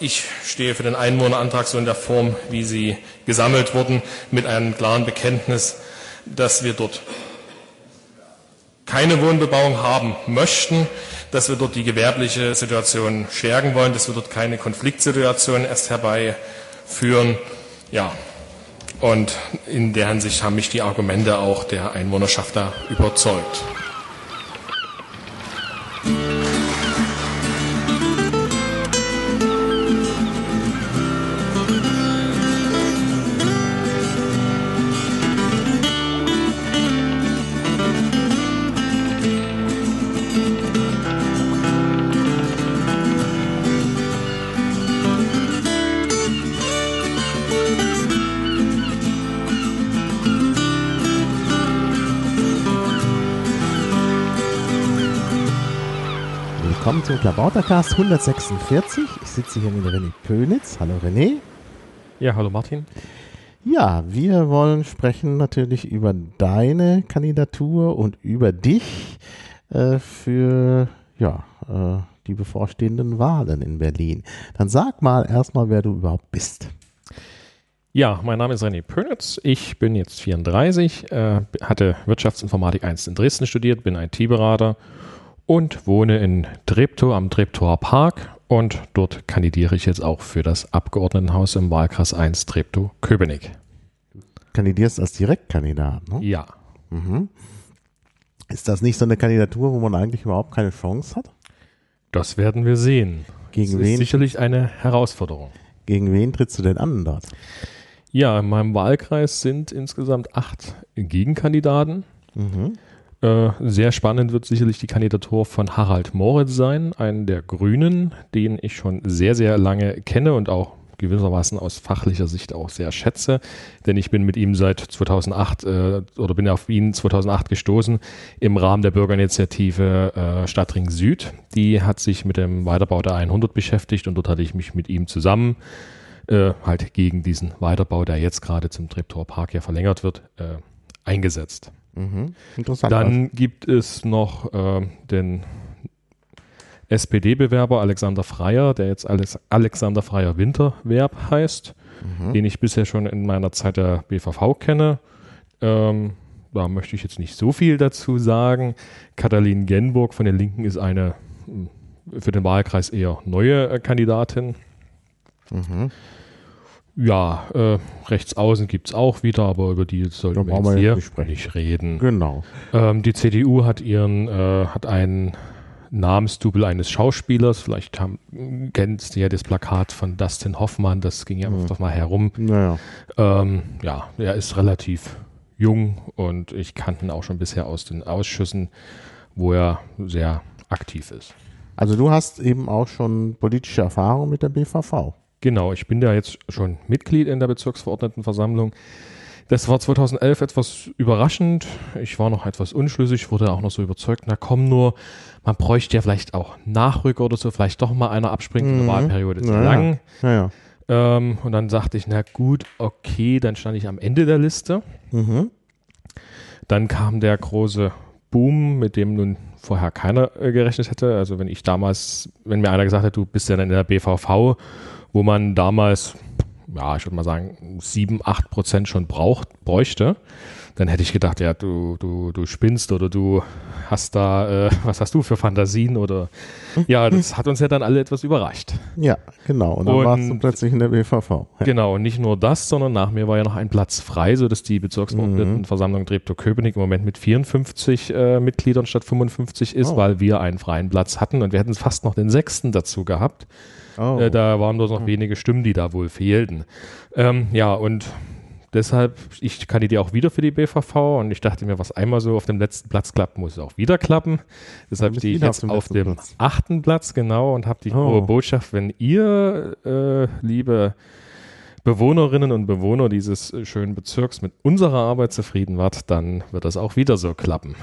ich stehe für den Einwohnerantrag so in der Form, wie sie gesammelt wurden, mit einem klaren Bekenntnis, dass wir dort keine Wohnbebauung haben möchten, dass wir dort die gewerbliche Situation stärken wollen, dass wir dort keine Konfliktsituation erst herbeiführen. Ja, und in der Hinsicht haben mich die Argumente auch der Einwohnerschaft da überzeugt. Zum Klabautercast 146. Ich sitze hier mit René Pönitz. Hallo René. Ja, hallo Martin. Ja, wir wollen sprechen natürlich über deine Kandidatur und über dich äh, für ja, äh, die bevorstehenden Wahlen in Berlin. Dann sag mal erstmal, wer du überhaupt bist. Ja, mein Name ist René Pönitz. Ich bin jetzt 34, äh, hatte Wirtschaftsinformatik 1 in Dresden studiert, bin IT-Berater und wohne in Treptow am Treptower Park und dort kandidiere ich jetzt auch für das Abgeordnetenhaus im Wahlkreis 1 Treptow-Köpenick. Kandidierst als Direktkandidat, ne? Ja. Mhm. Ist das nicht so eine Kandidatur, wo man eigentlich überhaupt keine Chance hat? Das werden wir sehen. Gegen das wen? ist sicherlich eine Herausforderung. Gegen wen trittst du denn an dort? Ja, in meinem Wahlkreis sind insgesamt acht Gegenkandidaten. Mhm. Äh, sehr spannend wird sicherlich die Kandidatur von Harald Moritz sein, einen der Grünen, den ich schon sehr, sehr lange kenne und auch gewissermaßen aus fachlicher Sicht auch sehr schätze, denn ich bin mit ihm seit 2008 äh, oder bin auf ihn 2008 gestoßen im Rahmen der Bürgerinitiative äh, Stadtring Süd. Die hat sich mit dem Weiterbau der 100 beschäftigt und dort hatte ich mich mit ihm zusammen äh, halt gegen diesen Weiterbau, der jetzt gerade zum Treptower Park ja verlängert wird, äh, eingesetzt. Mhm. Interessant. Dann gibt es noch äh, den SPD-Bewerber Alexander Freier, der jetzt Alex Alexander Freier Winterwerb heißt, Mhm. den ich bisher schon in meiner Zeit der BVV kenne. Ähm, da möchte ich jetzt nicht so viel dazu sagen. Katalin Genburg von den Linken ist eine mh, für den Wahlkreis eher neue äh, Kandidatin. Mhm. Ja, äh, rechts außen gibt es auch wieder, aber über die sollten wir brauchen jetzt wir hier nicht reden. Genau. Ähm, die CDU hat ihren, äh, hat einen Namensdouble eines Schauspielers. Vielleicht haben, kennst du ja das Plakat von Dustin Hoffmann, das ging ja Mhm. mal herum. Naja. Ähm, ja, er ist relativ jung und ich kannte ihn auch schon bisher aus den Ausschüssen, wo er sehr aktiv ist. Also du hast eben auch schon politische Erfahrung mit der BVV. Genau, ich bin da jetzt schon Mitglied in der Bezirksverordnetenversammlung. Das war 2011 etwas überraschend. Ich war noch etwas unschlüssig, wurde auch noch so überzeugt, na komm nur, man bräuchte ja vielleicht auch Nachrücker oder so, vielleicht doch mal einer abspringt, die Mhm. Wahlperiode ist Ja, ja. lang. Naja. Ähm, und dann sagte ich, na gut, okay, dann stand ich am Ende der Liste. Mhm. Dann kam der große Boom, mit dem nun vorher keiner äh, gerechnet hätte. Also wenn ich damals, wenn mir einer gesagt hätte, du bist ja dann in der BVV, wo man damals, ja, ich würde mal sagen, sieben, acht Prozent schon braucht, bräuchte, dann hätte ich gedacht, ja, du, du, du spinnst oder du hast da, äh, was hast du für Fantasien oder ja, das hat uns ja dann alle etwas überrascht. Ja, genau. Und dann Und- warst du plötzlich in der BVV. Ja. Genau, und nicht nur das, sondern nach mir war ja noch ein Platz frei, sodass die Bezirksverordnetenversammlung Treptow-Köpenick im Moment mit 54 äh, Mitgliedern statt 55 ist, Oh. weil wir einen freien Platz hatten und wir hätten fast noch den sechsten dazu gehabt. Oh. Äh, da waren bloß noch wenige Stimmen, die da wohl fehlten. Ähm, ja, und deshalb, ich kandidiere auch wieder für die BVV und ich dachte mir, was einmal so auf dem letzten Platz klappt, muss auch wieder klappen. Deshalb stehe ich jetzt auf dem Platz. achten Platz, genau, und habe die Oh. Botschaft, wenn ihr, äh, liebe Bewohnerinnen und Bewohner dieses äh, schönen Bezirks mit unserer Arbeit zufrieden wart, dann wird das auch wieder so klappen.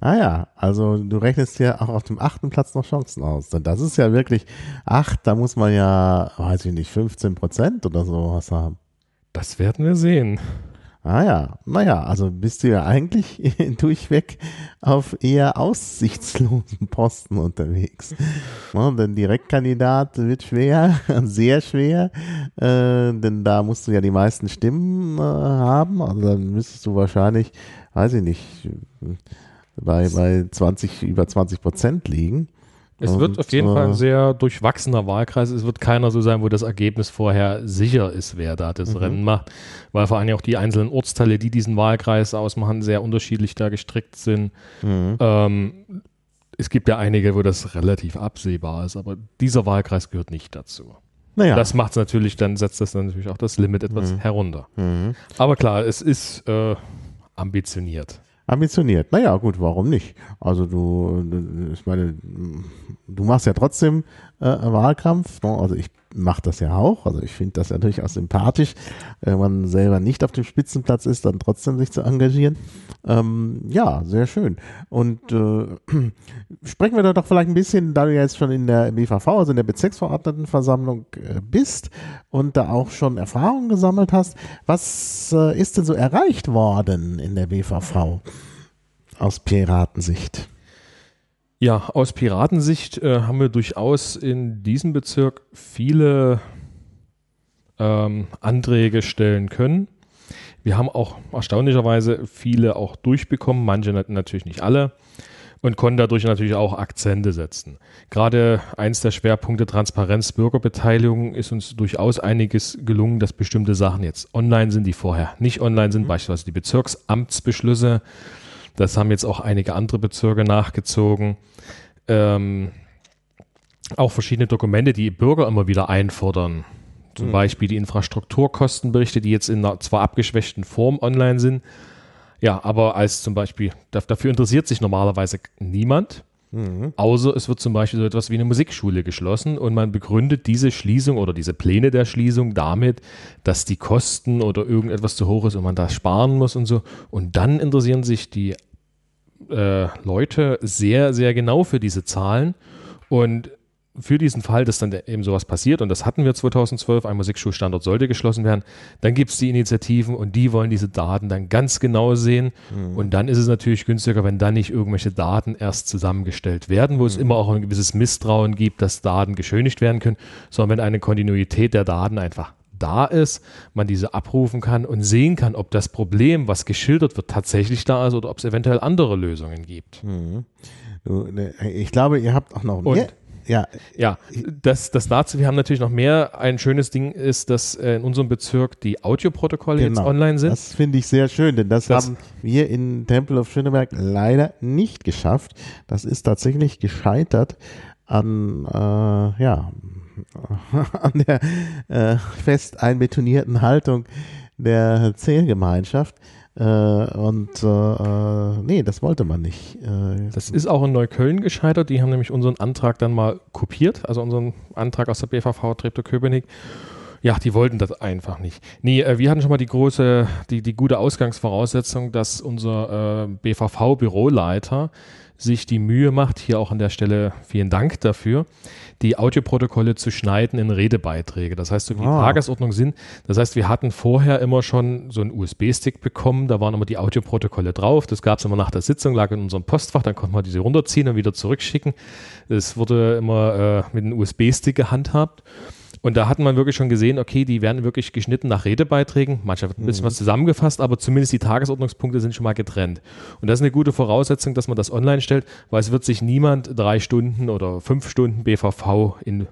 Ah ja, also du rechnest ja auch auf dem achten Platz noch Chancen aus. Denn das ist ja wirklich acht, da muss man ja, weiß ich nicht, 15 Prozent oder so was haben. Das werden wir sehen. Ah ja, naja, also bist du ja eigentlich durchweg auf eher aussichtslosen Posten unterwegs. Ja, denn Direktkandidat wird schwer, sehr schwer, äh, denn da musst du ja die meisten Stimmen äh, haben. Also dann müsstest du wahrscheinlich, weiß ich nicht, bei, bei 20, über 20 Prozent liegen. Es wird auf jeden äh, Fall ein sehr durchwachsener Wahlkreis. Es wird keiner so sein, wo das Ergebnis vorher sicher ist, wer da das mhm. Rennen macht, weil vor allem auch die einzelnen Ortsteile, die diesen Wahlkreis ausmachen, sehr unterschiedlich da gestrickt sind. Mhm. Ähm, es gibt ja einige, wo das relativ absehbar ist, aber dieser Wahlkreis gehört nicht dazu. Naja. Das macht es natürlich, dann setzt das dann natürlich auch das Limit etwas mhm. herunter. Mhm. Aber klar, es ist äh, ambitioniert ambitioniert. Naja, gut, warum nicht? Also du, ich meine, du machst ja trotzdem äh, Wahlkampf. Ne? Also ich mache das ja auch. Also ich finde das ja durchaus sympathisch, wenn man selber nicht auf dem Spitzenplatz ist, dann trotzdem sich zu engagieren. Ähm, ja, sehr schön. Und äh, sprechen wir da doch vielleicht ein bisschen, da du jetzt schon in der BVV, also in der Bezirksverordnetenversammlung äh, bist und da auch schon Erfahrungen gesammelt hast. Was äh, ist denn so erreicht worden in der BVV aus Piratensicht? Ja, aus Piratensicht äh, haben wir durchaus in diesem Bezirk viele ähm, Anträge stellen können. Wir haben auch erstaunlicherweise viele auch durchbekommen, manche natürlich nicht alle und konnten dadurch natürlich auch Akzente setzen. Gerade eins der Schwerpunkte Transparenz, Bürgerbeteiligung ist uns durchaus einiges gelungen, dass bestimmte Sachen jetzt online sind, die vorher nicht online sind, mhm. beispielsweise die Bezirksamtsbeschlüsse. Das haben jetzt auch einige andere Bezirke nachgezogen. Ähm, auch verschiedene Dokumente, die Bürger immer wieder einfordern. Zum mhm. Beispiel die Infrastrukturkostenberichte, die jetzt in einer zwar abgeschwächten Form online sind, ja, aber als zum Beispiel, dafür interessiert sich normalerweise niemand. Mhm. Außer es wird zum Beispiel so etwas wie eine Musikschule geschlossen und man begründet diese Schließung oder diese Pläne der Schließung damit, dass die Kosten oder irgendetwas zu hoch ist und man da sparen muss und so. Und dann interessieren sich die äh, Leute sehr, sehr genau für diese Zahlen und für diesen Fall, dass dann eben sowas passiert, und das hatten wir 2012, ein Musikschulstandort sollte geschlossen werden, dann gibt es die Initiativen und die wollen diese Daten dann ganz genau sehen. Mhm. Und dann ist es natürlich günstiger, wenn dann nicht irgendwelche Daten erst zusammengestellt werden, wo mhm. es immer auch ein gewisses Misstrauen gibt, dass Daten geschönigt werden können, sondern wenn eine Kontinuität der Daten einfach da ist, man diese abrufen kann und sehen kann, ob das Problem, was geschildert wird, tatsächlich da ist oder ob es eventuell andere Lösungen gibt. Mhm. Ne, ich glaube, ihr habt auch noch mehr. Ja, ja das, das dazu, wir haben natürlich noch mehr. Ein schönes Ding ist, dass äh, in unserem Bezirk die Audioprotokolle genau, jetzt online sind. Das finde ich sehr schön, denn das, das, haben wir in Temple of Schöneberg leider nicht geschafft. Das ist tatsächlich gescheitert an, äh, ja, an der äh, fest einbetonierten Haltung der Zählgemeinschaft. Äh, und äh, äh, nee, das wollte man nicht. Äh, das ist auch in Neukölln gescheitert. Die haben nämlich unseren Antrag dann mal kopiert, also unseren Antrag aus der BVV Treptow-Köpenick. Ja, die wollten das einfach nicht. Nee, äh, wir hatten schon mal die große, die, die gute Ausgangsvoraussetzung, dass unser BVV-Büroleiter sich die Mühe macht, hier auch an der Stelle vielen Dank dafür, die Audioprotokolle zu schneiden in Redebeiträge. Das heißt, so wie ah. Tagesordnung sind. Das heißt, wir hatten vorher immer schon so einen USB-Stick bekommen, da waren immer die Audioprotokolle drauf. Das gab es immer nach der Sitzung, lag in unserem Postfach, dann konnte man diese runterziehen und wieder zurückschicken. Es wurde immer äh, mit einem USB-Stick gehandhabt. Und da hat man wirklich schon gesehen, okay, die werden wirklich geschnitten nach Redebeiträgen. Manchmal wird ein bisschen mhm. was zusammengefasst, aber zumindest die Tagesordnungspunkte sind schon mal getrennt. Und das ist eine gute Voraussetzung, dass man das online stellt, weil es wird sich niemand drei Stunden oder fünf Stunden BVV in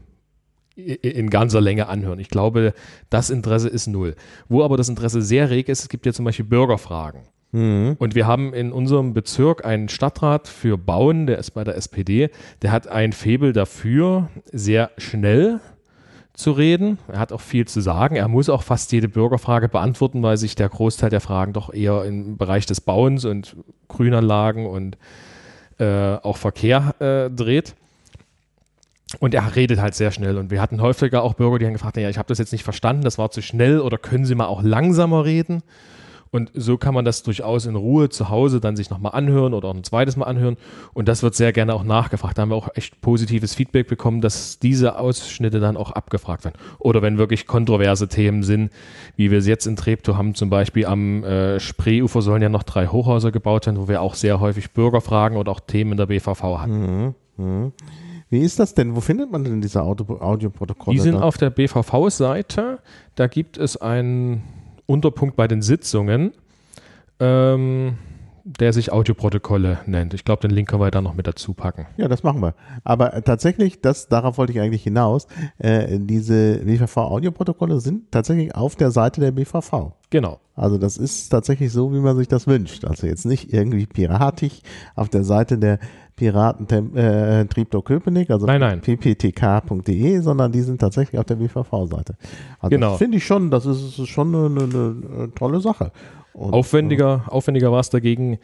in ganzer Länge anhören. Ich glaube, das Interesse ist null. Wo aber das Interesse sehr reg ist, es gibt ja zum Beispiel Bürgerfragen. Mhm. Und wir haben in unserem Bezirk einen Stadtrat für Bauen, der ist bei der SPD, der hat ein Febel dafür, sehr schnell zu reden. Er hat auch viel zu sagen. Er muss auch fast jede Bürgerfrage beantworten, weil sich der Großteil der Fragen doch eher im Bereich des Bauens und Grünanlagen und äh, auch Verkehr äh, dreht. Und er redet halt sehr schnell. Und wir hatten häufiger auch Bürger, die haben gefragt, ja, ich habe das jetzt nicht verstanden, das war zu schnell oder können Sie mal auch langsamer reden? Und so kann man das durchaus in Ruhe zu Hause dann sich nochmal anhören oder auch ein zweites Mal anhören. Und das wird sehr gerne auch nachgefragt. Da haben wir auch echt positives Feedback bekommen, dass diese Ausschnitte dann auch abgefragt werden. Oder wenn wirklich kontroverse Themen sind, wie wir es jetzt in Treptow haben, zum Beispiel am äh, Spreeufer sollen ja noch drei Hochhäuser gebaut werden, wo wir auch sehr häufig Bürgerfragen oder auch Themen in der BVV hatten. Mhm. Mhm. Wie ist das denn? Wo findet man denn diese Audio Audioprotokolle? Die sind da? auf der BVV-Seite. Da gibt es einen Unterpunkt bei den Sitzungen, ähm, der sich Audioprotokolle nennt. Ich glaube, den Link können wir da noch mit dazu packen. Ja, das machen wir. Aber äh, tatsächlich, das, darauf wollte ich eigentlich hinaus, äh, diese BVV-Audioprotokolle sind tatsächlich auf der Seite der BVV. Genau. Also das ist tatsächlich so, wie man sich das wünscht. Also jetzt nicht irgendwie piratisch auf der Seite der Piraten äh, Köpenick, also nein, nein. pptk.de, sondern die sind tatsächlich auf der BVV-Seite. Also genau. finde ich schon, das ist, ist schon eine, eine, eine, tolle Sache. Und, aufwendiger, äh, aufwendiger war es dagegen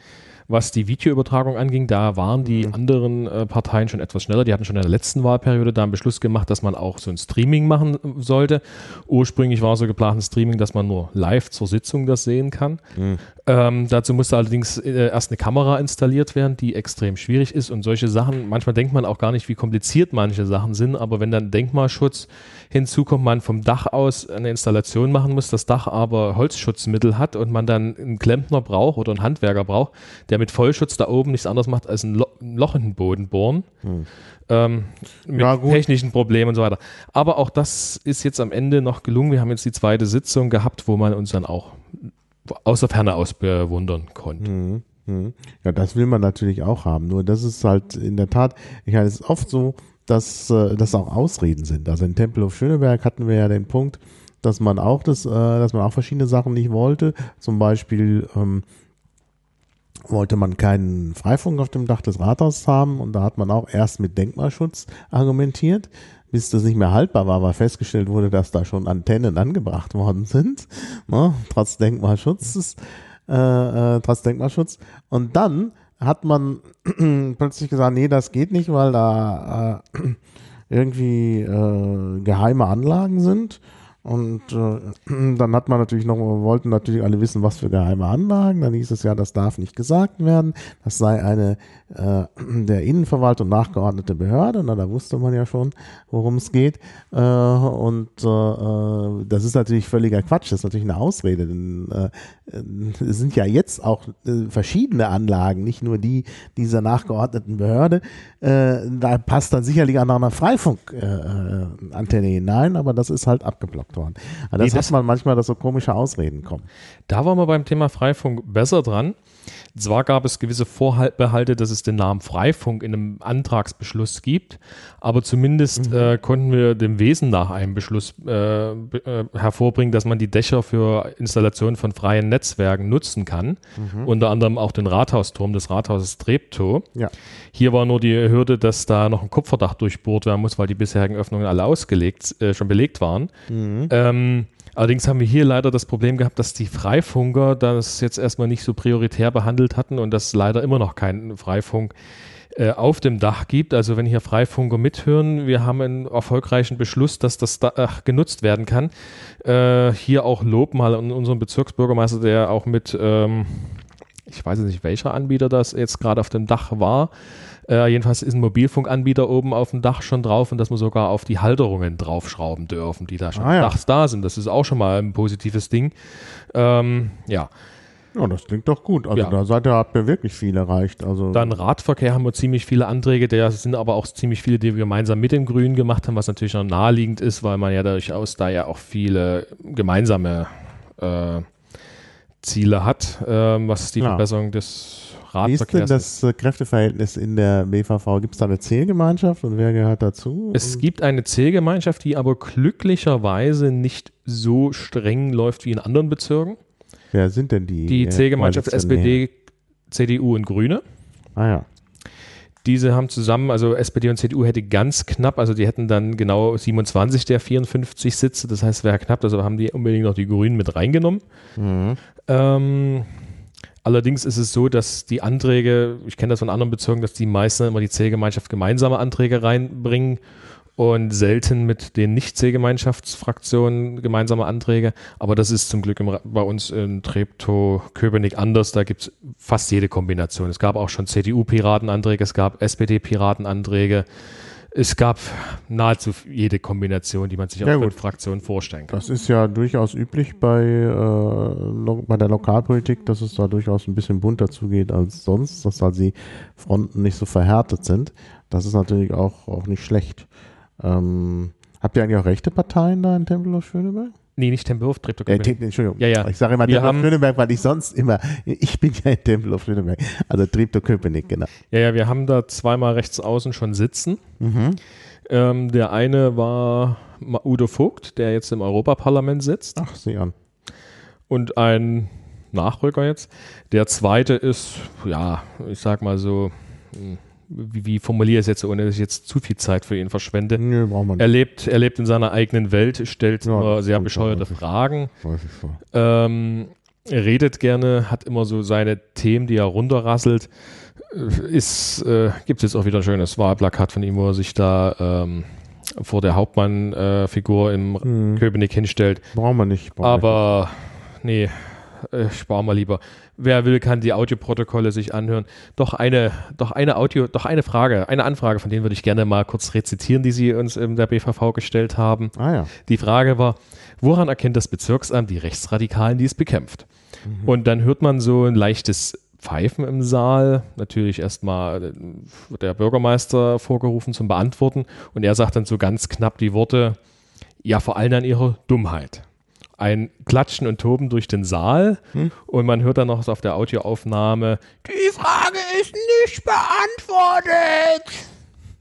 was die Videoübertragung anging, da waren die mhm. anderen äh, Parteien schon etwas schneller. Die hatten schon in der letzten Wahlperiode da einen Beschluss gemacht, dass man auch so ein Streaming machen sollte. Ursprünglich war so geplant ein Streaming, dass man nur live zur Sitzung das sehen kann. Mhm. Ähm, dazu musste allerdings äh, erst eine Kamera installiert werden, die extrem schwierig ist und solche Sachen, manchmal denkt man auch gar nicht, wie kompliziert manche Sachen sind, aber wenn dann Denkmalschutz hinzukommt, man vom Dach aus eine Installation machen muss, das Dach aber Holzschutzmittel hat und man dann einen Klempner braucht oder einen Handwerker braucht, der mit Vollschutz da oben nichts anderes macht als ein, Lo ein Loch in den Boden bohren. Hm. Ähm, mit technischen Problemen und so weiter. Aber auch das ist jetzt am Ende noch gelungen. Wir haben jetzt die zweite Sitzung gehabt, wo man uns dann auch aus der Ferne aus bewundern konnte. Mhm. Mhm. Ja, das will man natürlich auch haben. Nur das ist halt in der Tat, ich meine, es ist oft so, dass äh, das auch Ausreden sind. Also in Tempelhof Schöneberg hatten wir ja den Punkt, dass man auch das, äh, dass man auch verschiedene Sachen nicht wollte. Zum Beispiel ähm, wollte man keinen Freifunk auf dem Dach des Rathauses haben und da hat man auch erst mit Denkmalschutz argumentiert bis das nicht mehr haltbar war, weil festgestellt wurde, dass da schon Antennen angebracht worden sind, ne, trotz Denkmalschutzes, äh, äh, trotz Denkmalschutz. Und dann hat man plötzlich gesagt, nee, das geht nicht, weil da äh, irgendwie äh, geheime Anlagen sind. Und äh, dann hat man natürlich noch, wollten natürlich alle wissen, was für geheime Anlagen. Dann hieß es ja, das darf nicht gesagt werden. Das sei eine äh, der Innenverwaltung nachgeordnete Behörde. Na, da wusste man ja schon, worum es geht. Äh, und äh, äh das ist natürlich völliger Quatsch. Das ist natürlich eine Ausrede. Denn äh, es sind ja jetzt auch äh, verschiedene Anlagen, nicht nur die dieser nachgeordneten Behörde. Äh, da passt dann sicherlich auch noch eine Freifunkantenne äh, hinein, aber das ist halt abgeblockt worden. Also das, nee, das hat man manchmal, dass so komische Ausreden kommen. Da waren wir beim Thema Freifunk besser dran. Zwar gab es gewisse Vorbehalte, dass es den Namen Freifunk in einem Antragsbeschluss gibt, aber zumindest mhm. äh, konnten wir dem Wesen nach einem Beschluss äh, äh, hervorbringen, dass man die Dächer für Installationen von freien Netzwerken nutzen kann. Mhm. Unter anderem auch den Rathausturm des Rathauses Treptow. Ja. Hier war nur die Hürde, dass da noch ein Kupferdach durchbohrt werden muss, weil die bisherigen Öffnungen alle ausgelegt, äh, schon belegt waren. Mhm. Ähm, Allerdings haben wir hier leider das Problem gehabt, dass die Freifunker das jetzt erstmal nicht so prioritär behandelt hatten und dass leider immer noch keinen Freifunk äh, auf dem Dach gibt. Also wenn hier Freifunker mithören, wir haben einen erfolgreichen Beschluss, dass das Dach genutzt werden kann. Äh, hier auch Lob mal an unseren Bezirksbürgermeister, der auch mit, ähm, ich weiß nicht, welcher Anbieter das jetzt gerade auf dem Dach war, äh, jedenfalls ist ein Mobilfunkanbieter oben auf dem Dach schon drauf und dass wir sogar auf die Halterungen draufschrauben dürfen, die da schon ah, ja. Dachs da sind. Das ist auch schon mal ein positives Ding. Ähm, ja. Ja, das klingt doch gut. Also ja. da seid ihr, habt ihr wirklich viel erreicht. Also Dann Radverkehr haben wir ziemlich viele Anträge, der sind aber auch ziemlich viele, die wir gemeinsam mit den Grünen gemacht haben, was natürlich noch naheliegend ist, weil man ja durchaus da ja auch viele gemeinsame äh, Ziele hat, äh, was die ja. Verbesserung des Radverkehrs. Wie ist denn das äh, Kräfteverhältnis in der BVV? Gibt es da eine Zählgemeinschaft und wer gehört dazu? Es gibt eine Zählgemeinschaft, die aber glücklicherweise nicht so streng läuft wie in anderen Bezirken. Wer sind denn die? Die Zählgemeinschaft SPD, CDU und Grüne. Ah ja. Diese haben zusammen, also SPD und CDU hätte ganz knapp, also die hätten dann genau 27 der 54 Sitze, das heißt, wäre knapp, also haben die unbedingt noch die Grünen mit reingenommen. Mhm. Ähm, Allerdings ist es so, dass die Anträge, ich kenne das von anderen Bezirken, dass die meisten immer die Zählgemeinschaft gemeinsame Anträge reinbringen und selten mit den Nicht-C-Gemeinschaftsfraktionen gemeinsame Anträge. Aber das ist zum Glück im, bei uns in Treptow-Köpenick anders. Da gibt es fast jede Kombination. Es gab auch schon CDU-Piratenanträge, es gab SPD-Piratenanträge. Es gab nahezu jede Kombination, die man sich Ja, von Fraktionen vorstellen kann. Das ist ja durchaus üblich bei, äh, bei der Lokalpolitik, dass es da durchaus ein bisschen bunter zugeht als sonst, dass halt die Fronten nicht so verhärtet sind. Das ist natürlich auch, auch nicht schlecht. Ähm, habt ihr eigentlich auch rechte Parteien da in Tempelhof Schöneberg? Nee, nicht Tempelhof, Äh, Treptow-Köpenick. Tem- Entschuldigung. Ja, ja. Ich sage immer Wir Tempelhof haben- Schöneberg, weil ich sonst immer, ich bin ja in Tempelhof Schöneberg, also Treptow Köpenick, genau. Ja, ja, wir haben da zweimal rechts außen schon sitzen. Mhm. Ähm, der eine war Udo Vogt, der jetzt im Europaparlament sitzt. Ach, sieh an. und ein Nachrücker jetzt. Der zweite ist, ja, ich sag mal so, hm, wie, wie formuliere ich es jetzt, ohne dass ich jetzt zu viel Zeit für ihn verschwende. Nö, braucht man Er nicht. lebt, er lebt in seiner eigenen Welt, stellt Ja, immer sehr bescheuerte. Fragen, Häufig so. ähm, er redet gerne, hat immer so seine Themen, die er runterrasselt. Äh, Ist, äh, gibt es jetzt auch wieder ein schönes Wahlplakat von ihm, wo er sich da ähm, vor der Hauptmann-Figur im Hm. Köpenick hinstellt. Braucht man nicht. braucht man Aber nee, äh, spar mal lieber. Wer will, kann die Audioprotokolle sich anhören. Doch eine, doch eine Audio, doch eine Frage, eine Anfrage, von denen würde ich gerne mal kurz rezitieren, die Sie uns in der BVV gestellt haben. Ah ja. Die Frage war, woran erkennt das Bezirksamt die Rechtsradikalen, die es bekämpft? Und dann hört man so ein leichtes Pfeifen im Saal. Natürlich erstmal äh, der Bürgermeister vorgerufen zum Beantworten. Und er sagt dann so ganz knapp die Worte, ja, vor allem an ihrer Dummheit. Ein Klatschen und Toben durch den Saal und man hört dann noch auf der Audioaufnahme, die Frage ist nicht beantwortet.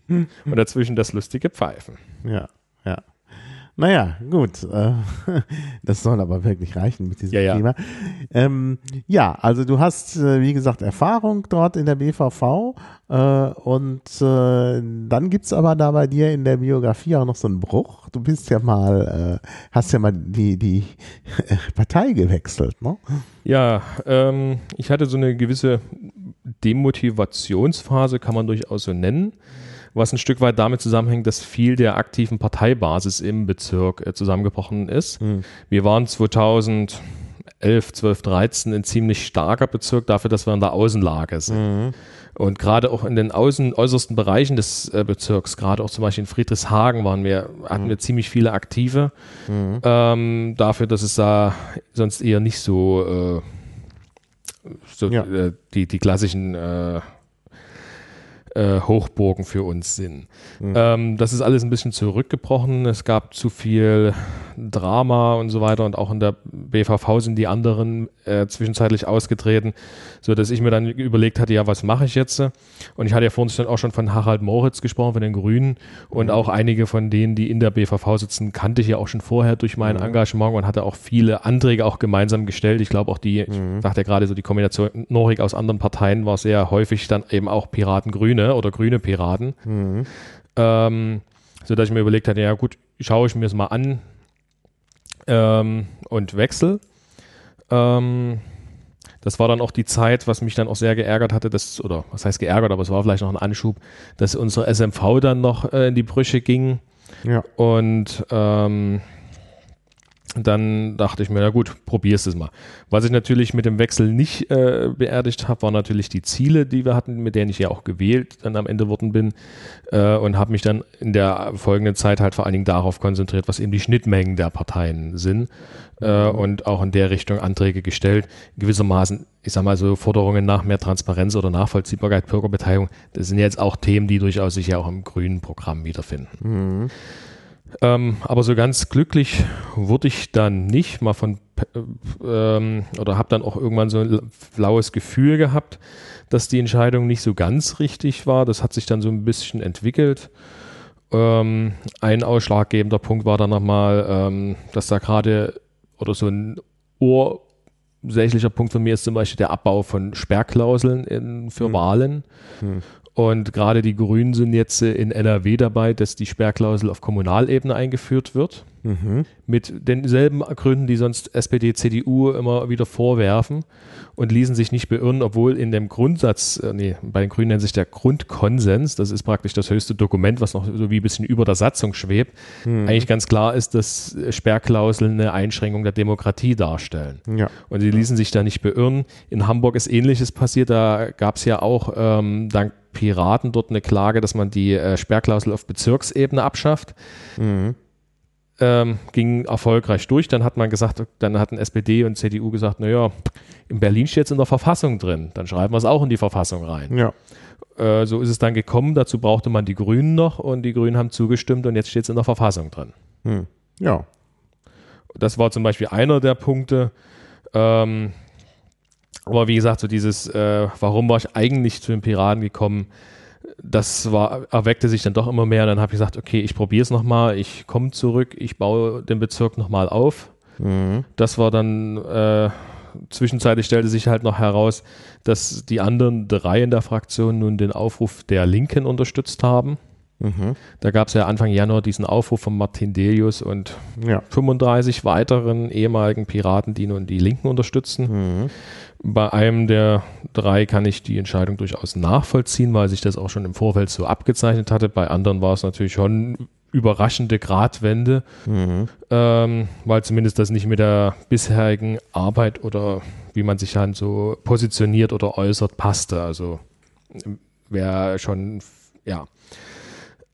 Und dazwischen das lustige Pfeifen. Ja. Naja, gut. Äh, das soll aber wirklich reichen mit diesem Ja, ja. Thema. Ähm, ja, also du hast, äh, wie gesagt, Erfahrung dort in der BVV äh, und äh, dann gibt's aber da bei dir in der Biografie auch noch so einen Bruch. Du bist ja mal, äh, hast ja mal die, die Partei gewechselt, ne? Ja, ähm, ich hatte so eine gewisse Demotivationsphase, kann man durchaus so nennen, was ein Stück weit damit zusammenhängt, dass viel der aktiven Parteibasis im Bezirk äh, zusammengebrochen ist. Wir waren 2011, 12, 13 ein ziemlich starker Bezirk dafür, dass wir in der Außenlage sind. Und gerade auch in den außen, äußersten Bereichen des äh, Bezirks, gerade auch zum Beispiel in Friedrichshagen waren wir, hatten wir ziemlich viele Aktive. Ähm, dafür, dass es da sonst eher nicht so, äh, so Ja. äh, die, die klassischen äh, Hochburgen für uns sind. Ähm, das ist alles ein bisschen zurückgebrochen. Es gab zu viel Drama und so weiter und auch in der BVV sind die anderen äh, zwischenzeitlich ausgetreten, so dass ich mir dann überlegt hatte, ja, was mache ich jetzt? Und ich hatte ja vorhin auch schon von Harald Moritz gesprochen, von den Grünen und auch einige von denen, die in der BVV sitzen, kannte ich ja auch schon vorher durch mein Engagement und hatte auch viele Anträge auch gemeinsam gestellt. Ich glaube auch die, ich dachte ja gerade so die Kombination Norik aus anderen Parteien war sehr häufig dann eben auch Piraten-Grüne oder grüne Piraten. Ähm, so dass ich mir überlegt hatte, ja gut, schaue ich mir es mal an ähm, und wechsel. Ähm, das war dann auch die Zeit, was mich dann auch sehr geärgert hatte, dass, oder was heißt geärgert, aber es war vielleicht noch ein Anschub, dass unsere SMV dann noch äh, in die Brüche ging. Ja. Und ähm, dann dachte ich mir, na gut, probier's es mal. Was ich natürlich mit dem Wechsel nicht äh, beerdigt habe, waren natürlich die Ziele, die wir hatten, mit denen ich ja auch gewählt dann am Ende worden bin äh, und habe mich dann in der folgenden Zeit halt vor allen Dingen darauf konzentriert, was eben die Schnittmengen der Parteien sind äh, und auch in der Richtung Anträge gestellt. Gewissermaßen, ich sag mal so Forderungen nach mehr Transparenz oder Nachvollziehbarkeit, Bürgerbeteiligung, das sind jetzt auch Themen, die durchaus sich ja auch im grünen Programm wiederfinden. Ähm, aber so ganz glücklich wurde ich dann nicht, mal von äh, ähm, oder habe dann auch irgendwann so ein flaues Gefühl gehabt, dass die Entscheidung nicht so ganz richtig war. Das hat sich dann so ein bisschen entwickelt. Ähm, ein ausschlaggebender Punkt war dann nochmal, ähm, dass da gerade oder so ein ursächlicher Punkt von mir ist zum Beispiel der Abbau von Sperrklauseln in, für Wahlen. Und gerade die Grünen sind jetzt in NRW dabei, dass die Sperrklausel auf Kommunalebene eingeführt wird. Mhm. Mit denselben Gründen, die sonst SPD, CDU immer wieder vorwerfen und ließen sich nicht beirren, obwohl in dem Grundsatz, äh, nee, bei den Grünen nennt sich der Grundkonsens, das ist praktisch das höchste Dokument, was noch so wie ein bisschen über der Satzung schwebt, mhm. eigentlich ganz klar ist, dass Sperrklauseln eine Einschränkung der Demokratie darstellen. Ja. Und sie ließen sich da nicht beirren. In Hamburg ist Ähnliches passiert, da gab es ja auch ähm, dank Piraten dort eine Klage, dass man die äh, Sperrklausel auf Bezirksebene abschafft. Mhm ähm, ging erfolgreich durch. Dann hat man gesagt, dann hatten SPD und CDU gesagt, naja, in Berlin steht es in der Verfassung drin, dann schreiben wir es auch in die Verfassung rein. Ja. Äh, so ist es dann gekommen, dazu brauchte man die Grünen noch und die Grünen haben zugestimmt und jetzt steht es in der Verfassung drin. Hm. Ja. Das war zum Beispiel einer der Punkte. Ähm, aber wie gesagt, so dieses, äh, warum war ich eigentlich zu den Piraten gekommen? das war, erweckte sich dann doch immer mehr. Dann habe ich gesagt, okay, ich probiere es nochmal, ich komme zurück, ich baue den Bezirk nochmal auf. Mhm. Das war dann, äh, zwischenzeitlich stellte sich halt noch heraus, dass die anderen drei in der Fraktion nun den Aufruf der Linken unterstützt haben. Mhm. Da gab es ja Anfang Januar diesen Aufruf von Martin Delius und ja. 35 weiteren ehemaligen Piraten, die nun die Linken unterstützen. Mhm. Bei einem der drei kann ich die Entscheidung durchaus nachvollziehen, weil sich das auch schon im Vorfeld so abgezeichnet hatte. Bei anderen war es natürlich schon überraschende Gradwende, mhm. ähm, weil zumindest das nicht mit der bisherigen Arbeit oder wie man sich dann so positioniert oder äußert passte. Also wäre schon, ja.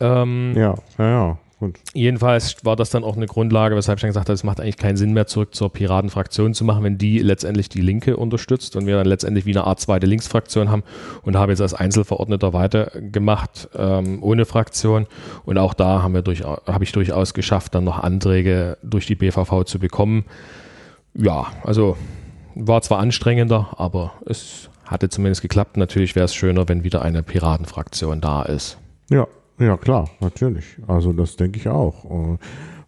Ähm, ja, ja, ja. Gut. Jedenfalls war das dann auch eine Grundlage, weshalb ich dann gesagt habe, es macht eigentlich keinen Sinn mehr, zurück zur Piratenfraktion zu machen, wenn die letztendlich die Linke unterstützt und wir dann letztendlich wie eine Art zweite Linksfraktion haben und habe jetzt als Einzelverordneter weitergemacht, ähm, ohne Fraktion. Und auch da haben wir durch, habe ich durchaus geschafft, dann noch Anträge durch die BVV zu bekommen. Ja, also war zwar anstrengender, aber es hatte zumindest geklappt. Natürlich wäre es schöner, wenn wieder eine Piratenfraktion da ist. Ja, ja, klar, natürlich. Also das denke ich auch. Äh,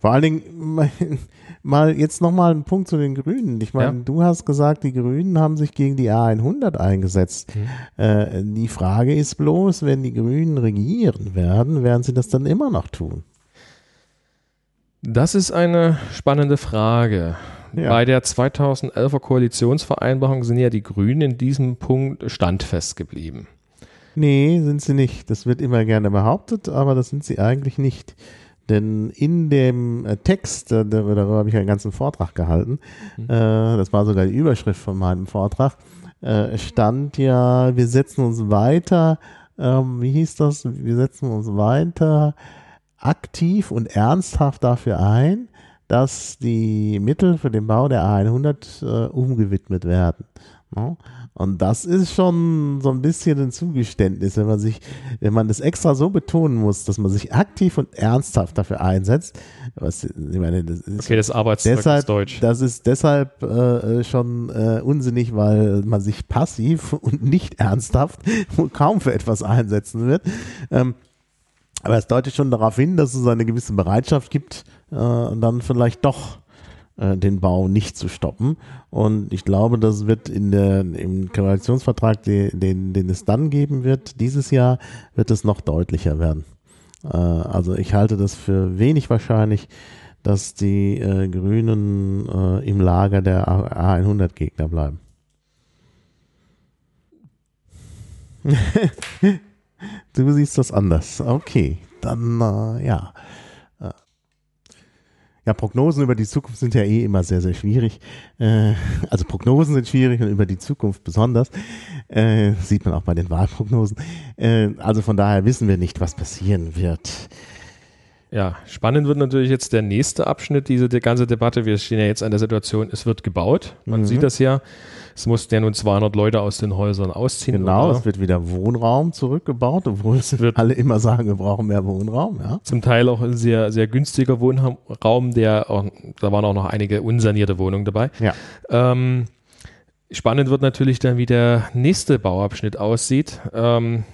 vor allen Dingen mal jetzt nochmal ein Punkt zu den Grünen. Ich meine, ja. du hast gesagt, die Grünen haben sich gegen die A100 eingesetzt. Mhm. Äh, die Frage ist bloß, wenn die Grünen regieren werden, werden sie das dann immer noch tun? Das ist eine spannende Frage. Ja. Bei der 2011er Koalitionsvereinbarung sind ja die Grünen in diesem Punkt standfest geblieben. Nee, sind sie nicht. Das wird immer gerne behauptet, aber das sind sie eigentlich nicht. Denn in dem äh, Text, äh, darüber habe ich einen ganzen Vortrag gehalten, mhm. äh, das war sogar die Überschrift von meinem Vortrag, stand ja, wir setzen uns weiter, ähm, wie hieß das, wir setzen uns weiter aktiv und ernsthaft dafür ein, dass die Mittel für den Bau der A100 äh, umgewidmet werden. Und das ist schon so ein bisschen ein Zugeständnis, wenn man sich, wenn man das extra so betonen muss, dass man sich aktiv und ernsthaft dafür einsetzt. Was, ich meine, das ist okay, das Arbeitszeug deshalb, ist Deutsch. Das ist deshalb äh, schon äh, unsinnig, weil man sich passiv und nicht ernsthaft kaum für etwas einsetzen wird. Ähm, aber es deutet schon darauf hin, dass es eine gewisse Bereitschaft gibt, äh, dann vielleicht doch äh, den Bau nicht zu stoppen. Und ich glaube, das wird in der, im Koalitionsvertrag, den, den, es dann geben wird, dieses Jahr, wird es noch deutlicher werden. Äh, also ich halte das für wenig wahrscheinlich, dass die äh, Grünen im Lager der A100-Gegner bleiben. du siehst das anders. Okay, dann äh, ja. Ja, Prognosen über die Zukunft sind ja eh immer sehr, sehr schwierig. Äh, also Prognosen sind schwierig und über die Zukunft besonders. Äh, sieht man auch bei den Wahlprognosen. Äh, also von daher wissen wir nicht, was passieren wird. Ja, spannend wird natürlich jetzt der nächste Abschnitt, diese die ganze Debatte. Wir stehen ja jetzt an der Situation, es wird gebaut. Man mhm. sieht das ja. Es mussten ja nun 200 Leute aus den Häusern ausziehen. Genau, oder? es wird wieder Wohnraum zurückgebaut, obwohl es wird alle immer sagen, wir brauchen mehr Wohnraum. Ja. Zum Teil auch ein sehr, sehr günstiger Wohnraum, der auch, da waren auch noch einige unsanierte Wohnungen dabei. Ja. Ähm, spannend wird natürlich dann, wie der nächste Bauabschnitt aussieht. Ähm,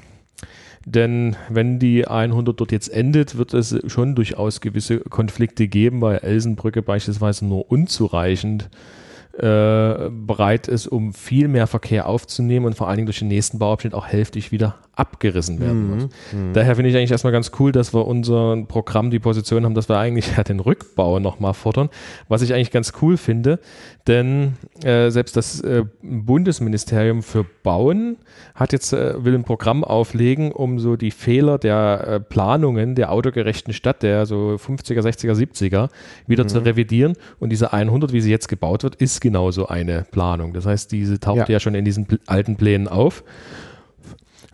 denn wenn die 100 dort jetzt endet, wird es schon durchaus gewisse Konflikte geben, weil Elsenbrücke beispielsweise nur unzureichend äh, bereit ist, um viel mehr Verkehr aufzunehmen und vor allen Dingen durch den nächsten Bauabschnitt auch hälftig wieder abgerissen werden muss. Mhm. Daher finde ich eigentlich erstmal ganz cool, dass wir unser Programm die Position haben, dass wir eigentlich ja den Rückbau nochmal fordern, was ich eigentlich ganz cool finde, denn äh, selbst das äh, Bundesministerium für Bauen hat jetzt, äh, will ein Programm auflegen, um so die Fehler der äh, Planungen der autogerechten Stadt, der so 50er, 60er, 70er, wieder mhm. zu revidieren und diese 100, wie sie jetzt gebaut wird, ist genauso eine Planung. Das heißt, diese taucht ja, ja schon in diesen alten Plänen auf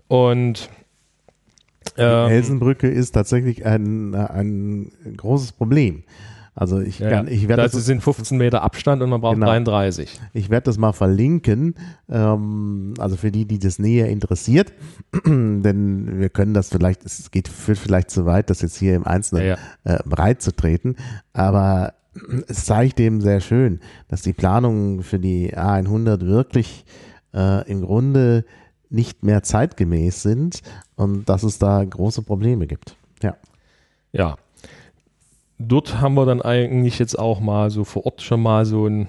und ähm, die Elsenbrücke ist tatsächlich ein, ein großes Problem. Also ich ja, kann, ich werde das, das sind 15 Meter Abstand und man braucht genau. 33. Ich werde das mal verlinken, ähm, also für die, die das näher interessiert, denn wir können das vielleicht, es geht vielleicht zu weit, das jetzt hier im Einzelnen ja, ja. Äh, breit zu treten, aber es zeigt eben sehr schön, dass die Planungen für die A100 wirklich äh, im Grunde nicht mehr zeitgemäß sind und dass es da große Probleme gibt. Ja. Ja. Dort haben wir dann eigentlich jetzt auch mal so vor Ort schon mal so ein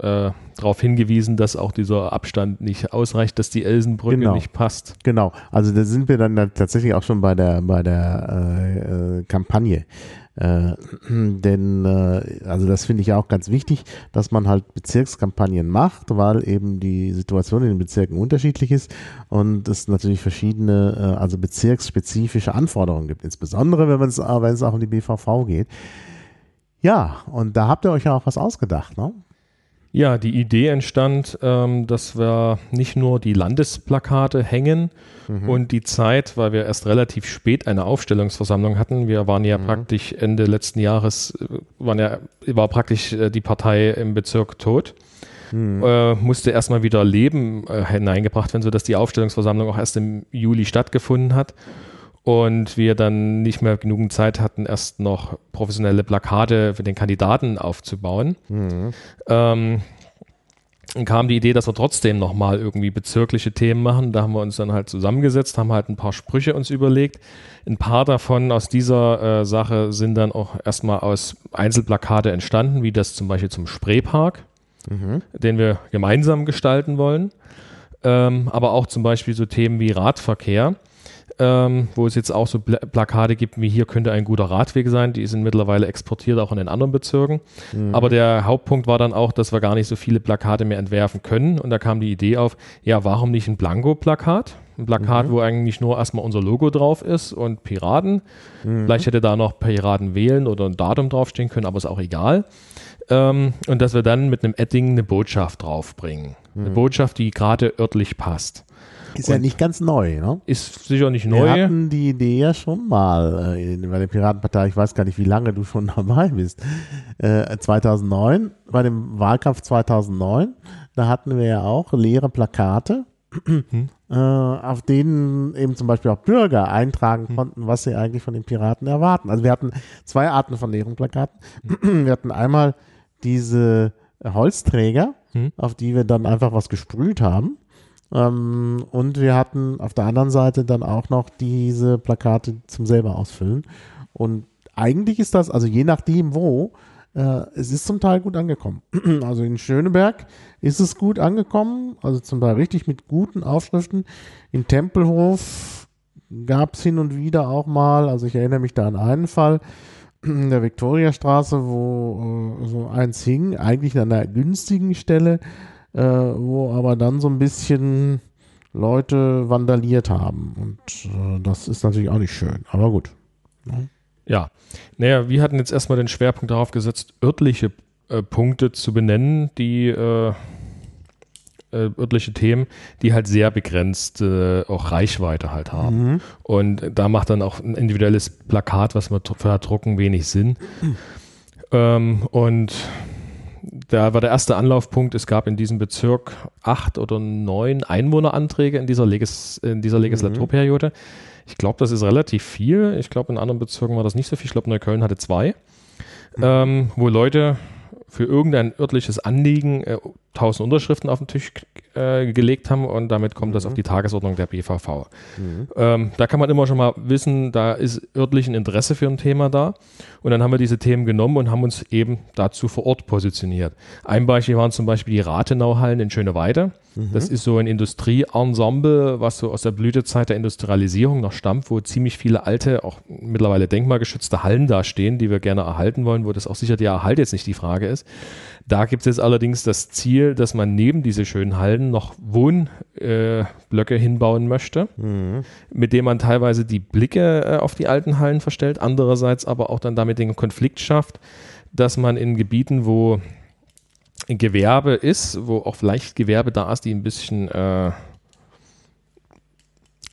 äh, darauf hingewiesen, dass auch dieser Abstand nicht ausreicht, dass die Elsenbrücke genau. nicht passt. Genau, also da sind wir dann tatsächlich auch schon bei der bei der äh, äh, Kampagne. Äh, denn äh, also das finde ich auch ganz wichtig, dass man halt Bezirkskampagnen macht, weil eben die Situation in den Bezirken unterschiedlich ist und es natürlich verschiedene, äh, also bezirksspezifische Anforderungen gibt, insbesondere wenn es es auch um die BVV geht. Ja, und da habt ihr euch ja auch was ausgedacht, ne? Ja, die Idee entstand, ähm, dass wir nicht nur die Landesplakate hängen mhm. und die Zeit, weil wir erst relativ spät eine Aufstellungsversammlung hatten. Wir waren ja mhm. praktisch Ende letzten Jahres, äh, waren ja, war praktisch äh, die Partei im Bezirk tot. Mhm. Äh, musste erstmal wieder Leben äh, hineingebracht werden, sodass die Aufstellungsversammlung auch erst im Juli stattgefunden hat und wir dann nicht mehr genügend Zeit hatten, erst noch professionelle Plakate für den Kandidaten aufzubauen. Mhm. Ähm, kam die Idee, dass wir trotzdem nochmal irgendwie bezirkliche Themen machen. Da haben wir uns dann halt zusammengesetzt, haben halt ein paar Sprüche uns überlegt. Ein paar davon aus dieser äh, Sache sind dann auch erstmal aus Einzelplakate entstanden, wie das zum Beispiel zum Spreepark, mhm. den wir gemeinsam gestalten wollen. Ähm, aber auch zum Beispiel so Themen wie Radverkehr ähm, wo es jetzt auch so Pla Plakate gibt, wie hier könnte ein guter Radweg sein. Die sind mittlerweile exportiert auch in den anderen Bezirken. Mhm. Aber der Hauptpunkt war dann auch, dass wir gar nicht so viele Plakate mehr entwerfen können. Und da kam die Idee auf, ja, warum nicht ein Blanko-Plakat? Ein Plakat, mhm. wo eigentlich nur erstmal unser Logo drauf ist und Piraten. Mhm. Vielleicht hätte da noch Piraten wählen oder ein Datum draufstehen können, aber ist auch egal. Ähm, und dass wir dann mit einem Edding eine Botschaft draufbringen. Eine mhm. Botschaft, die gerade örtlich passt. Ist und ja nicht ganz neu, ne? Ist sicher nicht neu. Wir hatten die Idee ja schon mal äh, bei der Piratenpartei, ich weiß gar nicht, wie lange du schon dabei bist. Äh, 2009, bei dem Wahlkampf 2009, da hatten wir ja auch leere Plakate, hm. äh, auf denen eben zum Beispiel auch Bürger eintragen hm. konnten, was sie eigentlich von den Piraten erwarten. Also wir hatten zwei Arten von leeren Plakaten. Hm. wir hatten einmal diese Holzträger, hm. auf die wir dann einfach was gesprüht haben. Ähm, und wir hatten auf der anderen Seite dann auch noch diese Plakate zum selber ausfüllen. Und eigentlich ist das, also je nachdem wo, äh, es ist zum Teil gut angekommen. also in Schöneberg ist es gut angekommen, also zum Teil richtig mit guten Aufschriften. In Tempelhof gab es hin und wieder auch mal, also ich erinnere mich da an einen Fall, in der Viktoriastraße, wo äh, so eins hing, eigentlich an einer günstigen Stelle, äh, wo aber dann so ein bisschen Leute vandaliert haben. Und äh, das ist natürlich auch nicht schön, aber gut. Ne? Ja, naja, wir hatten jetzt erstmal den Schwerpunkt darauf gesetzt, örtliche äh, Punkte zu benennen, die äh, äh, örtliche Themen, die halt sehr begrenzt äh, auch Reichweite halt haben. Mhm. Und da macht dann auch ein individuelles Plakat, was wir verdrucken, wenig Sinn. Mhm. Ähm, und da war der erste Anlaufpunkt, es gab in diesem Bezirk acht oder neun Einwohneranträge in dieser, Legis, in dieser mhm. Legislaturperiode. Ich glaube, das ist relativ viel. Ich glaube, in anderen Bezirken war das nicht so viel. Ich glaube, Neukölln hatte zwei, mhm. ähm, wo Leute für irgendein örtliches Anliegen äh, 1000 Unterschriften auf den Tisch äh, gelegt haben und damit kommt mhm. das auf die Tagesordnung der BVV. Mhm. Ähm, da kann man immer schon mal wissen, da ist örtlich ein Interesse für ein Thema da und dann haben wir diese Themen genommen und haben uns eben dazu vor Ort positioniert. Ein Beispiel waren zum Beispiel die Rathenauhallen in Schöneweide. Das ist so ein Industrieensemble, was so aus der Blütezeit der Industrialisierung noch stammt, wo ziemlich viele alte, auch mittlerweile denkmalgeschützte Hallen da stehen, die wir gerne erhalten wollen, wo das auch sicher der Erhalt jetzt nicht die Frage ist. Da gibt es jetzt allerdings das Ziel, dass man neben diese schönen Hallen noch Wohnblöcke äh, hinbauen möchte, mhm. mit dem man teilweise die Blicke äh, auf die alten Hallen verstellt, andererseits aber auch dann damit den Konflikt schafft, dass man in Gebieten, wo Gewerbe ist, wo auch vielleicht Gewerbe da ist, die ein bisschen äh,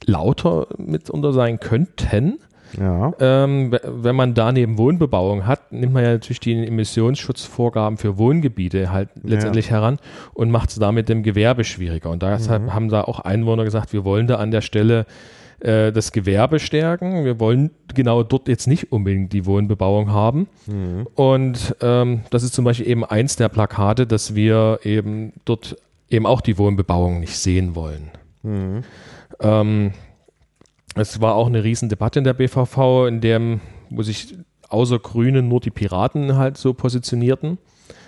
lauter mitunter sein könnten. Ja. Ähm, wenn man daneben Wohnbebauung hat, nimmt man ja natürlich die Emissionsschutzvorgaben für Wohngebiete halt letztendlich ja. heran und macht es damit dem Gewerbe schwieriger. Und deshalb mhm. haben da auch Einwohner gesagt, wir wollen da an der Stelle äh, das Gewerbe stärken. Wir wollen genau dort jetzt nicht unbedingt die Wohnbebauung haben. Mhm. Und ähm, das ist zum Beispiel eben eins der Plakate, dass wir eben dort eben auch die Wohnbebauung nicht sehen wollen. Mhm. Ähm, es war auch eine Riesendebatte in der BVV, in dem, wo sich außer Grünen nur die Piraten halt so positionierten.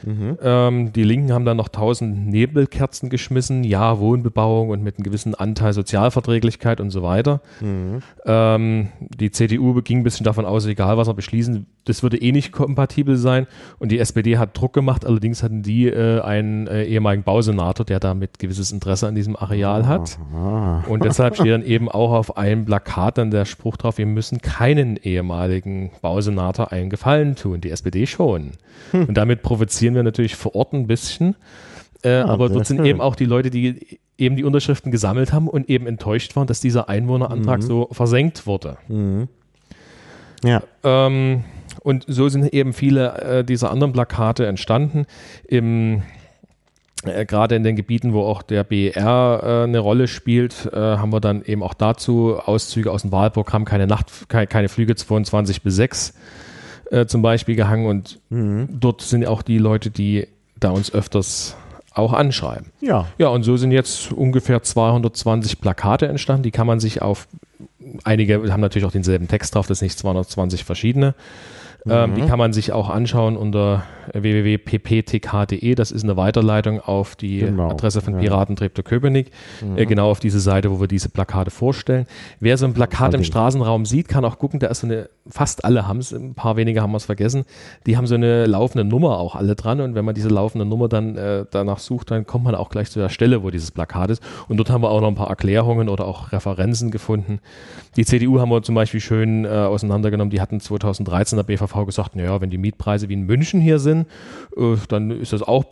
Mhm. Ähm, die Linken haben dann noch tausend Nebelkerzen geschmissen, ja, Wohnbebauung und mit einem gewissen Anteil Sozialverträglichkeit und so weiter. Mhm. Ähm, die CDU ging ein bisschen davon aus, egal was wir beschließen, das würde eh nicht kompatibel sein. Und die SPD hat Druck gemacht, allerdings hatten die äh, einen äh, ehemaligen Bausenator, der damit gewisses Interesse an diesem Areal hat. Aha. Und deshalb steht dann eben auch auf einem Plakat dann der Spruch drauf, wir müssen keinen ehemaligen Bausenator einen Gefallen tun, die SPD schon. Hm. Und damit provozieren wir natürlich vor Ort ein bisschen. Äh, ja, aber dort sind schön. eben auch die Leute, die eben die Unterschriften gesammelt haben und eben enttäuscht waren, dass dieser Einwohnerantrag mhm. so versenkt wurde. Mhm. Ja. Ähm, und so sind eben viele äh, dieser anderen Plakate entstanden. Im äh, gerade in den Gebieten, wo auch der BER äh, eine Rolle spielt, äh, haben wir dann eben auch dazu Auszüge aus dem Wahlprogramm, keine Nacht, keine, keine Flüge 22 bis 6 äh, zum Beispiel gehangen und mhm. dort sind auch die Leute, die da uns öfters auch anschreiben. Ja. Ja, und so sind jetzt ungefähr 220 Plakate entstanden. Die kann man sich auf, einige haben natürlich auch denselben Text drauf, das sind nicht 220 verschiedene. Ähm, mhm. die kann man sich auch anschauen unter www.pptk.de. Das ist eine Weiterleitung auf die genau. Adresse von Piraten Treptow Köpenick, mhm. äh, genau auf diese Seite, wo wir diese Plakate vorstellen. Wer so ein Plakat im Straßenraum sieht, kann auch gucken, da ist so eine, fast alle haben es, ein paar wenige haben es vergessen, die haben so eine laufende Nummer auch alle dran und wenn man diese laufende Nummer dann äh, danach sucht, dann kommt man auch gleich zu der Stelle, wo dieses Plakat ist und dort haben wir auch noch ein paar Erklärungen oder auch Referenzen gefunden. Die CDU haben wir zum Beispiel schön äh, auseinandergenommen, die hatten 2013 der BVV gesagt, naja, wenn die Mietpreise wie in München hier sind, äh, dann ist das auch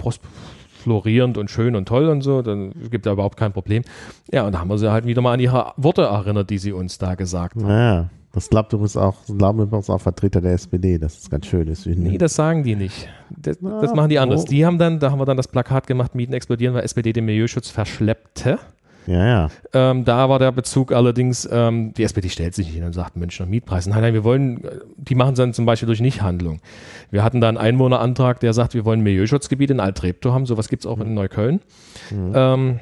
florierend und schön und toll und so, dann gibt es überhaupt kein Problem. Ja, und da haben wir sie halt wieder mal an ihre Worte erinnert, die sie uns da gesagt haben. Ja, das glaubt übrigens auch, glauben übrigens auch Vertreter der SPD, dass es ganz schön ist. Nee, das sagen die nicht. Das, das machen die anders. Die haben dann, da haben wir dann das Plakat gemacht, Mieten explodieren, weil SPD den Milieuschutz verschleppte. Ja, ja. Ähm, da war der Bezug allerdings, ähm, die SPD stellt sich nicht hin und sagt Münchner Mietpreise. Nein, nein, wir wollen, die machen es dann zum Beispiel durch Nichthandlung. Wir hatten da einen Einwohnerantrag, der sagt, wir wollen Milieuschutzgebiete in Altreptow haben. Sowas gibt es auch mhm. in Neukölln. Mhm. Ähm,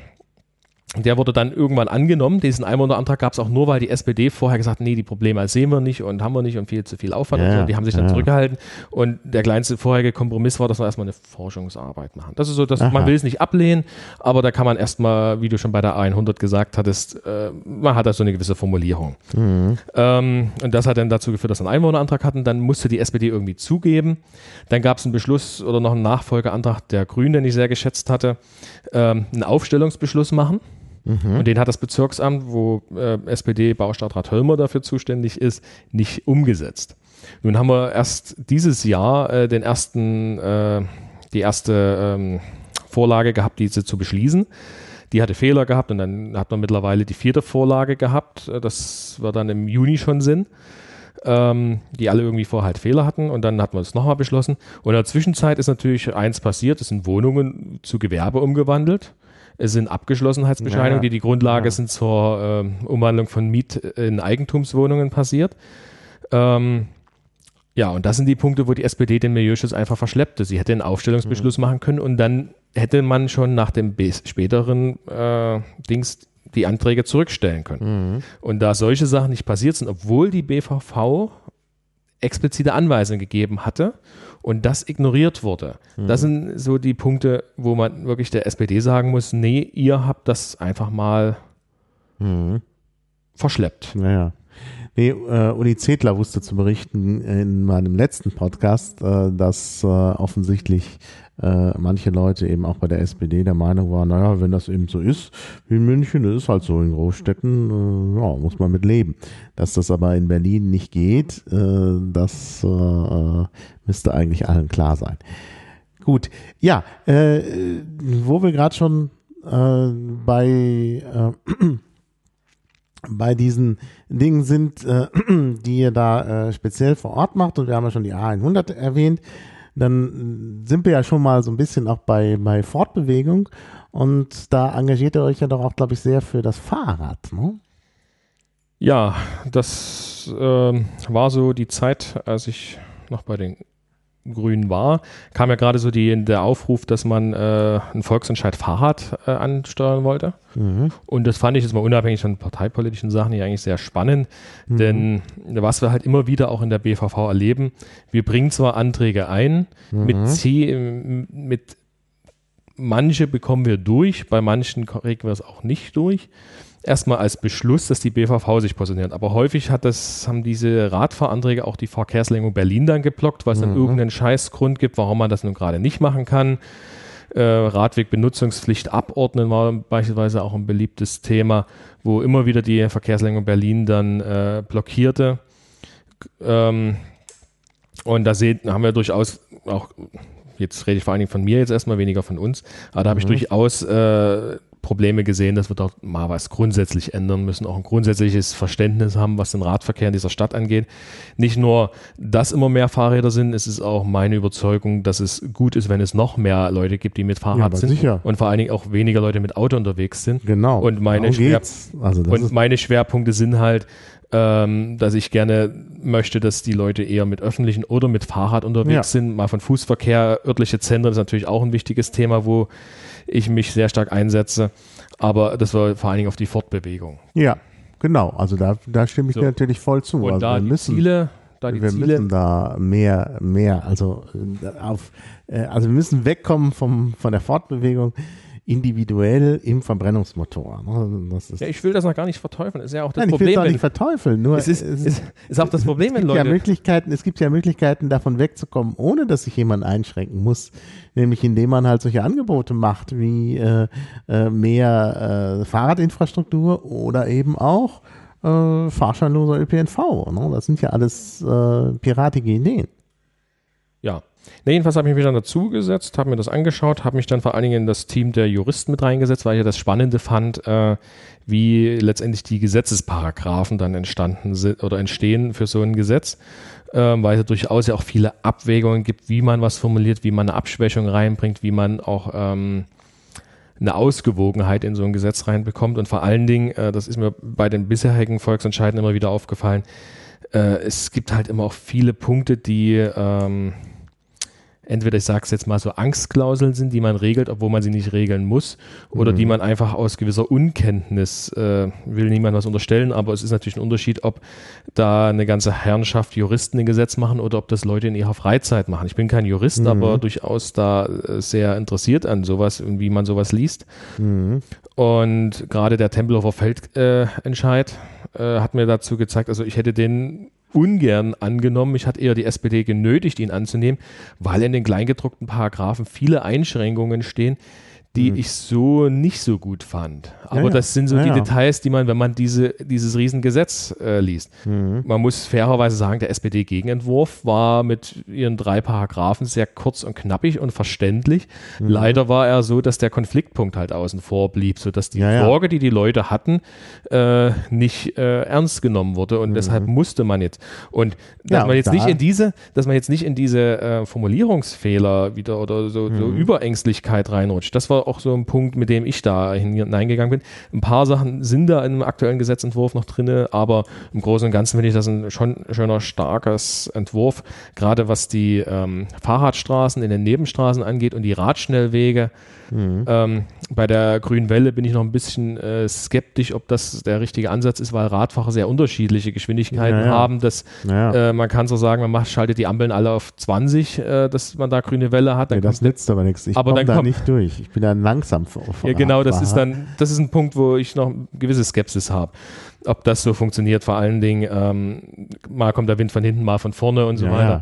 der wurde dann irgendwann angenommen. Diesen Einwohnerantrag gab es auch nur, weil die SPD vorher gesagt hat, nee, die Probleme sehen wir nicht und haben wir nicht und viel zu viel Aufwand. Ja, und so. Die haben sich dann ja. zurückgehalten. Und der kleinste vorherige Kompromiss war, dass wir erstmal eine Forschungsarbeit machen. Das ist so, dass man will es nicht ablehnen, aber da kann man erstmal, wie du schon bei der A100 gesagt hattest, äh, man hat da so eine gewisse Formulierung. Mhm. Ähm, und das hat dann dazu geführt, dass wir einen Einwohnerantrag hatten. Dann musste die SPD irgendwie zugeben. Dann gab es einen Beschluss oder noch einen Nachfolgeantrag der Grünen, den ich sehr geschätzt hatte, ähm, einen Aufstellungsbeschluss machen. Mhm. Und den hat das Bezirksamt, wo äh, SPD-Baustadtrat Höllmer dafür zuständig ist, nicht umgesetzt. Nun haben wir erst dieses Jahr äh, den ersten, äh, die erste ähm, Vorlage gehabt, diese zu beschließen. Die hatte Fehler gehabt und dann hat man mittlerweile die vierte Vorlage gehabt. Äh, das war dann im Juni schon Sinn. Ähm, die alle irgendwie vorher halt Fehler hatten und dann hat man es nochmal beschlossen. Und in der Zwischenzeit ist natürlich eins passiert, es sind Wohnungen zu Gewerbe umgewandelt. Es sind Abgeschlossenheitsbescheinigungen, ja, die die Grundlage ja. sind zur äh, Umwandlung von Miet in Eigentumswohnungen passiert. Ähm, ja, und das sind die Punkte, wo die SPD den Milieuschutz einfach verschleppte. Sie hätte einen Aufstellungsbeschluss mhm. machen können und dann hätte man schon nach dem späteren äh, Dings die Anträge zurückstellen können. Mhm. Und da solche Sachen nicht passiert sind, obwohl die BVV explizite Anweisungen gegeben hatte und das ignoriert wurde. Mhm. Das sind so die Punkte, wo man wirklich der SPD sagen muss, nee, ihr habt das einfach mal mhm. verschleppt. Naja. Nee, äh, Uli Zedler wusste zu berichten in meinem letzten Podcast, äh, dass äh, offensichtlich äh, manche Leute eben auch bei der SPD der Meinung waren, naja, wenn das eben so ist wie in München, das ist halt so in Großstädten, äh, ja, muss man mit leben. Dass das aber in Berlin nicht geht, äh, das äh, müsste eigentlich allen klar sein. Gut, ja, äh, wo wir gerade schon äh, bei äh, bei diesen Dingen sind, äh, die ihr da äh, speziell vor Ort macht, und wir haben ja schon die A100 erwähnt, dann sind wir ja schon mal so ein bisschen auch bei, bei Fortbewegung und da engagiert ihr euch ja doch auch, glaube ich, sehr für das Fahrrad. Ne? Ja, das äh, war so die Zeit, als ich noch bei den Grün war, kam ja gerade so die, der Aufruf, dass man äh, einen Volksentscheid Fahrrad äh, ansteuern wollte. Mhm. Und das fand ich jetzt mal unabhängig von parteipolitischen Sachen hier eigentlich sehr spannend. Mhm. Denn was wir halt immer wieder auch in der BVV erleben, wir bringen zwar Anträge ein, mhm. mit C, mit manche bekommen wir durch, bei manchen kriegen wir es auch nicht durch erstmal als Beschluss, dass die BVV sich positioniert. Aber häufig hat das, haben diese Radfahranträge auch die Verkehrslenkung Berlin dann geblockt, weil es mhm. dann irgendeinen Scheißgrund gibt, warum man das nun gerade nicht machen kann. Äh, Radwegbenutzungspflicht abordnen war beispielsweise auch ein beliebtes Thema, wo immer wieder die Verkehrslenkung Berlin dann äh, blockierte. Ähm, und da sehen, haben wir durchaus auch, jetzt rede ich vor allen Dingen von mir jetzt erstmal, weniger von uns, aber da habe ich mhm. durchaus äh, Probleme gesehen, dass wir dort mal was grundsätzlich ändern müssen, auch ein grundsätzliches Verständnis haben, was den Radverkehr in dieser Stadt angeht. Nicht nur, dass immer mehr Fahrräder sind, es ist auch meine Überzeugung, dass es gut ist, wenn es noch mehr Leute gibt, die mit Fahrrad ja, sind sicher. und vor allen Dingen auch weniger Leute mit Auto unterwegs sind. Genau. Und meine, Schwer also und meine Schwerpunkte sind halt, ähm, dass ich gerne möchte, dass die Leute eher mit öffentlichen oder mit Fahrrad unterwegs ja. sind. Mal von Fußverkehr, örtliche Zentren ist natürlich auch ein wichtiges Thema, wo ich mich sehr stark einsetze. Aber das war vor allen Dingen auf die Fortbewegung. Ja, genau. Also da, da stimme ich so. dir natürlich voll zu. Und also da die müssen, Ziele, da die wir Ziele, müssen da mehr, mehr, also äh, auf, äh, also wir müssen wegkommen vom, von der Fortbewegung individuell im Verbrennungsmotor. Ne? ja, ich will das noch gar nicht verteufeln. Ist ja auch das Nein, Problem. Ich will es auch nicht verteufeln. Nur es ist, es ist, ist auch das Problem, wenn Leute. Ja Möglichkeiten, es gibt ja Möglichkeiten, davon wegzukommen, ohne dass sich jemand einschränken muss. Nämlich indem man halt solche Angebote macht, wie äh, äh, mehr äh, Fahrradinfrastruktur oder eben auch äh, fahrscheinloser ÖPNV. Ne? Das sind ja alles äh, piratige Ideen. Ja, Nee, jedenfalls habe ich mich dann dazugesetzt, habe mir das angeschaut, habe mich dann vor allen Dingen in das Team der Juristen mit reingesetzt, weil ich ja das Spannende fand, äh, wie letztendlich die Gesetzesparagraphen dann entstanden sind oder entstehen für so ein Gesetz, äh, weil es durchaus ja auch viele Abwägungen gibt, wie man was formuliert, wie man eine Abschwächung reinbringt, wie man auch ähm, eine Ausgewogenheit in so ein Gesetz reinbekommt. Und vor allen Dingen, äh, das ist mir bei den bisherigen Volksentscheiden immer wieder aufgefallen, äh, es gibt halt immer auch viele Punkte, die ähm, entweder, ich sage es jetzt mal so, Angstklauseln sind, die man regelt, obwohl man sie nicht regeln muss, oder mhm. die man einfach aus gewisser Unkenntnis, äh, will niemand was unterstellen, aber es ist natürlich ein Unterschied, ob da eine ganze Herrenschaft Juristen ein Gesetz machen oder ob das Leute in ihrer Freizeit machen. Ich bin kein Jurist, mhm. aber durchaus da äh, sehr interessiert an sowas und wie man sowas liest. Mhm. Und gerade der Tempelhofer Feldentscheid äh, äh, hat mir dazu gezeigt, also ich hätte den ungern angenommen. Ich hatte eher die SPD genötigt, ihn anzunehmen, weil in den kleingedruckten Paragraphen viele Einschränkungen stehen, die mhm. ich so nicht so gut fand. Aber ja, das sind so ja, die ja. Details, die man, wenn man diese, dieses Riesengesetz äh, liest. Mhm. Man muss fairerweise sagen, der SPD-Gegenentwurf war mit ihren drei Paragraphen sehr kurz und knappig und verständlich. Mhm. Leider war er so, dass der Konfliktpunkt halt außen vor blieb, sodass die Sorge, die die Leute hatten, äh, nicht äh, ernst genommen wurde und mhm. deshalb musste man jetzt. Und dass man jetzt da. nicht in diese, dass man jetzt nicht in diese äh, Formulierungsfehler wieder oder so, so mhm. Überängstlichkeit reinrutscht, das war war auch so ein Punkt, mit dem ich da hineingegangen bin. Ein paar Sachen sind da im aktuellen Gesetzentwurf noch drin, aber im Großen und Ganzen finde ich das ein schon schöner, starkes Entwurf, gerade was die ähm, Fahrradstraßen in den Nebenstraßen angeht und die Radschnellwege. Mhm. Ähm, bei der Grünen Welle bin ich noch ein bisschen äh, skeptisch, ob das der richtige Ansatz ist, weil Radfahrer sehr unterschiedliche Geschwindigkeiten ja, ja. haben. Dass, ja. äh, man kann so sagen, man macht, schaltet die Ampeln alle auf 20, äh, dass man da grüne Welle hat. Dann nee, das nützt aber nichts. Ich komme da kommt, nicht durch. Ich bin dann langsam vor. Ja, genau, das ist dann, das ist ein Punkt, wo ich noch gewisse Skepsis habe ob das so funktioniert. Vor allen Dingen, ähm, mal kommt der Wind von hinten, mal von vorne und so ja, weiter. Ja.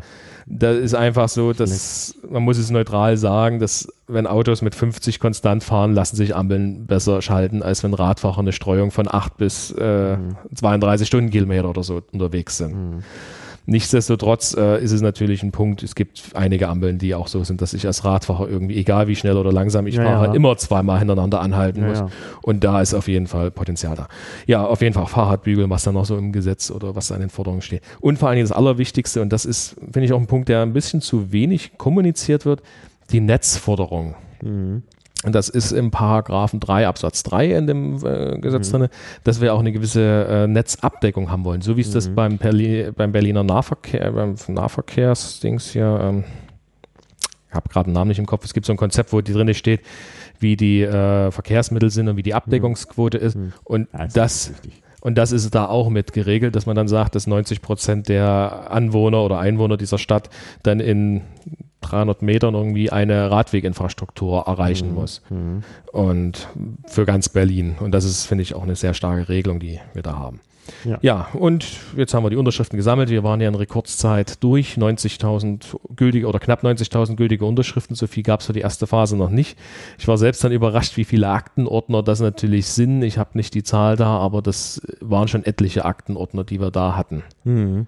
Da ist einfach so, dass man muss es neutral sagen, dass wenn Autos mit 50 konstant fahren, lassen sich Ampeln besser schalten, als wenn Radfahrer eine Streuung von 8 bis äh, mhm. 32 Stundenkilometer oder so unterwegs sind. Mhm. Nichtsdestotrotz äh, ist es natürlich ein Punkt, es gibt einige Ampeln, die auch so sind, dass ich als Radfahrer irgendwie, egal wie schnell oder langsam ich ja, fahre, ja. immer zweimal hintereinander anhalten ja, muss. Und da ist auf jeden Fall Potenzial da. Ja, auf jeden Fall Fahrradbügel, was da noch so im Gesetz oder was da in den Forderungen steht. Und vor allen Dingen das Allerwichtigste, und das ist, finde ich, auch ein Punkt, der ein bisschen zu wenig kommuniziert wird, die Netzforderung. Mhm. Und das ist im Paragraphen 3 Absatz 3 in dem äh, Gesetz mhm. drin, dass wir auch eine gewisse äh, Netzabdeckung haben wollen. So wie es mhm. das beim, Berli beim Berliner Nahverkehr, beim Nahverkehrsdings hier, ähm, ich habe gerade einen Namen nicht im Kopf, es gibt so ein Konzept, wo die drin steht, wie die äh, Verkehrsmittel sind und wie die Abdeckungsquote mhm. ist. Mhm. Und das, das und das ist da auch mit geregelt, dass man dann sagt, dass 90 Prozent der Anwohner oder Einwohner dieser Stadt dann in 300 Metern irgendwie eine Radweginfrastruktur erreichen mhm. muss. Mhm. Und für ganz Berlin. Und das ist, finde ich, auch eine sehr starke Regelung, die wir da haben. Ja. ja, und jetzt haben wir die Unterschriften gesammelt. Wir waren ja in Rekordszeit durch. 90.000 gültige oder knapp 90.000 gültige Unterschriften. So viel gab es für die erste Phase noch nicht. Ich war selbst dann überrascht, wie viele Aktenordner das natürlich sind. Ich habe nicht die Zahl da, aber das waren schon etliche Aktenordner, die wir da hatten. Mhm.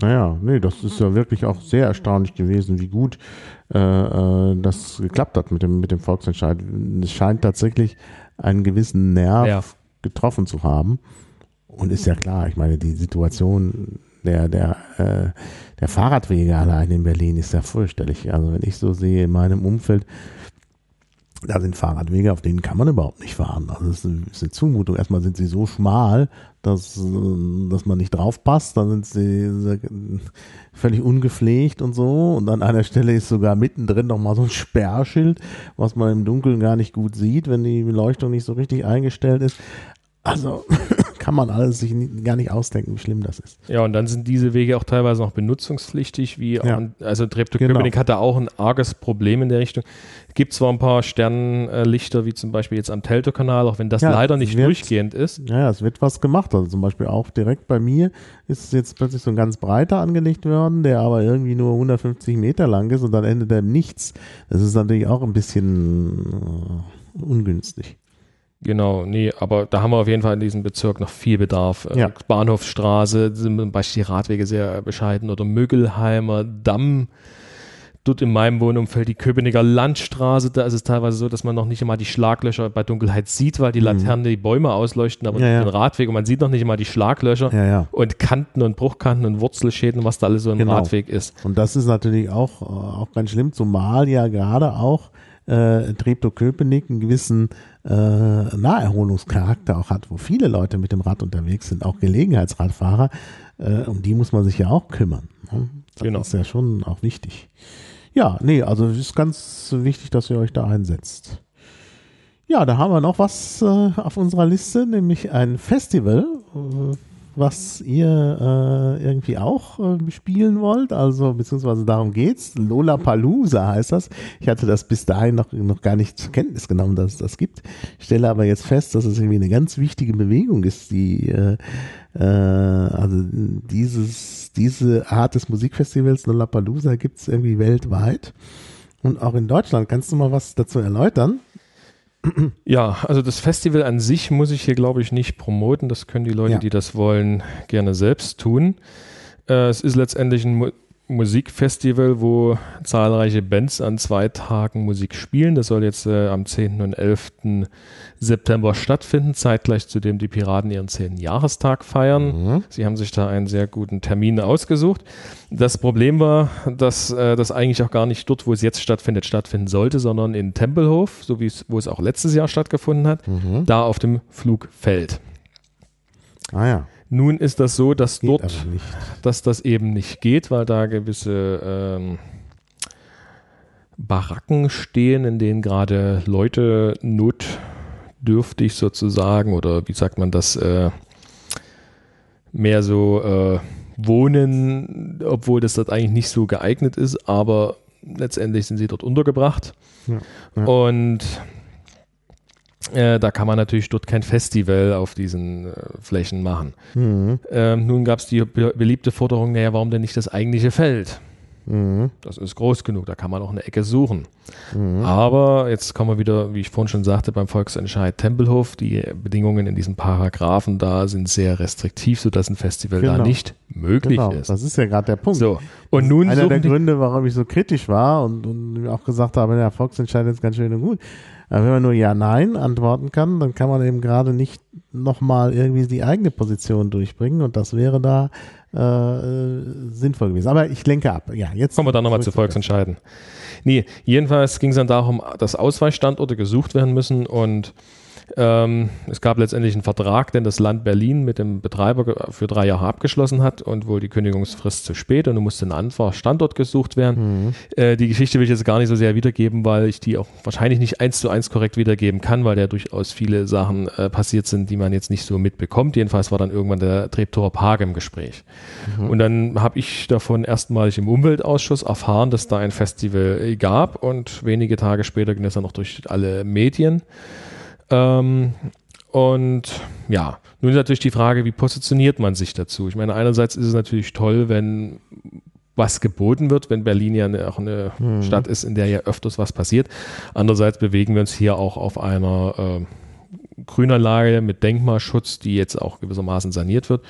Ja. Naja, nee, das ist ja wirklich auch sehr erstaunlich gewesen, wie gut äh, äh, das geklappt hat mit dem, mit dem Volksentscheid. Es scheint tatsächlich einen gewissen Nerv ja. getroffen zu haben. Und ist ja klar, ich meine, die Situation der, der, äh, der Fahrradwege allein in Berlin ist ja fürchterlich. Also wenn ich so sehe in meinem Umfeld, da sind Fahrradwege, auf denen kann man überhaupt nicht fahren. Also es ist eine Zumutung. Erstmal sind sie so schmal, dass, dass man nicht drauf passt. Dann sind sie völlig ungepflegt und so. Und an einer Stelle ist sogar mittendrin nochmal so ein Sperrschild, was man im Dunkeln gar nicht gut sieht, wenn die Beleuchtung nicht so richtig eingestellt ist. Also kann man alles sich gar nicht ausdenken, wie schlimm das ist. Ja, und dann sind diese Wege auch teilweise noch benutzungspflichtig, wie ja. also Treptow-Köpenick genau. hatte auch ein arges Problem in der Richtung. Es gibt zwar ein paar Sternlichter, wie zum Beispiel jetzt am Teltow-Kanal, auch wenn das ja, leider nicht wird, durchgehend ist. Ja, es wird was gemacht. Also zum Beispiel auch direkt bei mir ist jetzt plötzlich so ein ganz breiter angelegt worden, der aber irgendwie nur 150 Meter lang ist und dann endet er im Nichts. Das ist natürlich auch ein bisschen äh, ungünstig. Genau, nee, aber da haben wir auf jeden Fall in diesem Bezirk noch viel Bedarf. Äh, ja. Bahnhofsstraße sind zum Beispiel die Radwege sehr bescheiden oder Mögelheimer Damm. Dort in meinem Wohnumfeld die Köpenicker Landstraße, da ist es teilweise so, dass man noch nicht einmal die Schlaglöcher bei Dunkelheit sieht, weil die mhm. Laternen die Bäume ausleuchten, aber ja, ja. den Radweg und man sieht noch nicht einmal die Schlaglöcher ja, ja. und Kanten und Bruchkanten und Wurzelschäden, was da alles so im genau. Radweg ist. Und das ist natürlich auch, äh, auch ganz schlimm, zumal ja gerade auch äh, Treptow-Köpenick einen gewissen äh, Naherholungscharakter auch hat, wo viele Leute mit dem Rad unterwegs sind, auch Gelegenheitsradfahrer, äh, um die muss man sich ja auch kümmern. Ne? Das genau. ist ja schon auch wichtig. Ja, nee, also es ist ganz wichtig, dass ihr euch da einsetzt. Ja, da haben wir noch was äh, auf unserer Liste, nämlich ein Festival, äh, was ihr äh, irgendwie auch äh, spielen wollt, also beziehungsweise darum geht's. Lola Palooza heißt das. Ich hatte das bis dahin noch, noch gar nicht zur Kenntnis genommen, dass es das gibt. Ich stelle aber jetzt fest, dass es irgendwie eine ganz wichtige Bewegung ist, die äh, äh, also dieses, diese Art des Musikfestivals Lollapalooza gibt es irgendwie weltweit und auch in Deutschland. Kannst du mal was dazu erläutern? Ja, also das Festival an sich muss ich hier, glaube ich, nicht promoten. Das können die Leute, ja. die das wollen, gerne selbst tun. Äh, es ist letztendlich ein Musikfestival, wo zahlreiche Bands an zwei Tagen Musik spielen. Das soll jetzt äh, am 10. und 11. September stattfinden, zeitgleich zu dem die Piraten ihren 10. Jahrestag feiern. Mhm. Sie haben sich da einen sehr guten Termin ausgesucht. Das Problem war, dass äh, das eigentlich auch gar nicht dort, wo es jetzt stattfindet, stattfinden sollte, sondern in Tempelhof, so wie es, wo es auch letztes Jahr stattgefunden hat, mhm. da auf dem Flugfeld. Ah ja. Nun ist das so, dass geht dort, dass das eben nicht geht, weil da gewisse ähm, Baracken stehen, in denen gerade Leute notdürftig sozusagen oder wie sagt man das, äh, mehr so äh, wohnen, obwohl das dort eigentlich nicht so geeignet ist, aber letztendlich sind sie dort untergebracht. Ja, ja. Und äh, da kann man natürlich dort kein Festival auf diesen äh, Flächen machen. Mhm. Ähm, nun gab es die be beliebte Forderung, naja, warum denn nicht das eigentliche Feld? Mhm. Das ist groß genug, da kann man auch eine Ecke suchen. Mhm. Aber jetzt kommen wir wieder, wie ich vorhin schon sagte, beim Volksentscheid Tempelhof. Die Bedingungen in diesen Paragraphen da sind sehr restriktiv, sodass ein Festival genau. da nicht möglich genau. ist. Das ist ja gerade der Punkt. So. Und nun einer der Gründe, warum ich so kritisch war und, und auch gesagt habe, der Volksentscheid ist ganz schön und gut. Aber wenn man nur Ja, Nein antworten kann, dann kann man eben gerade nicht nochmal irgendwie die eigene Position durchbringen und das wäre da äh, sinnvoll gewesen. Aber ich lenke ab. Ja, jetzt kommen wir dann nochmal zu Volksentscheiden. Nee, jedenfalls ging es dann darum, dass Ausweichstandorte gesucht werden müssen und ähm, es gab letztendlich einen Vertrag, den das Land Berlin mit dem Betreiber für drei Jahre abgeschlossen hat und wohl die Kündigungsfrist zu spät und es musste ein anderer Standort gesucht werden. Mhm. Äh, die Geschichte will ich jetzt gar nicht so sehr wiedergeben, weil ich die auch wahrscheinlich nicht eins zu eins korrekt wiedergeben kann, weil da durchaus viele Sachen äh, passiert sind, die man jetzt nicht so mitbekommt. Jedenfalls war dann irgendwann der Treptower Park im Gespräch. Mhm. Und dann habe ich davon erstmalig im Umweltausschuss erfahren, dass da ein Festival gab und wenige Tage später ging es dann noch durch alle Medien. Ähm, und ja, nun ist natürlich die Frage, wie positioniert man sich dazu? Ich meine, einerseits ist es natürlich toll, wenn was geboten wird, wenn Berlin ja eine, auch eine mhm. Stadt ist, in der ja öfters was passiert. Andererseits bewegen wir uns hier auch auf einer äh, Grünanlage mit Denkmalschutz, die jetzt auch gewissermaßen saniert wird.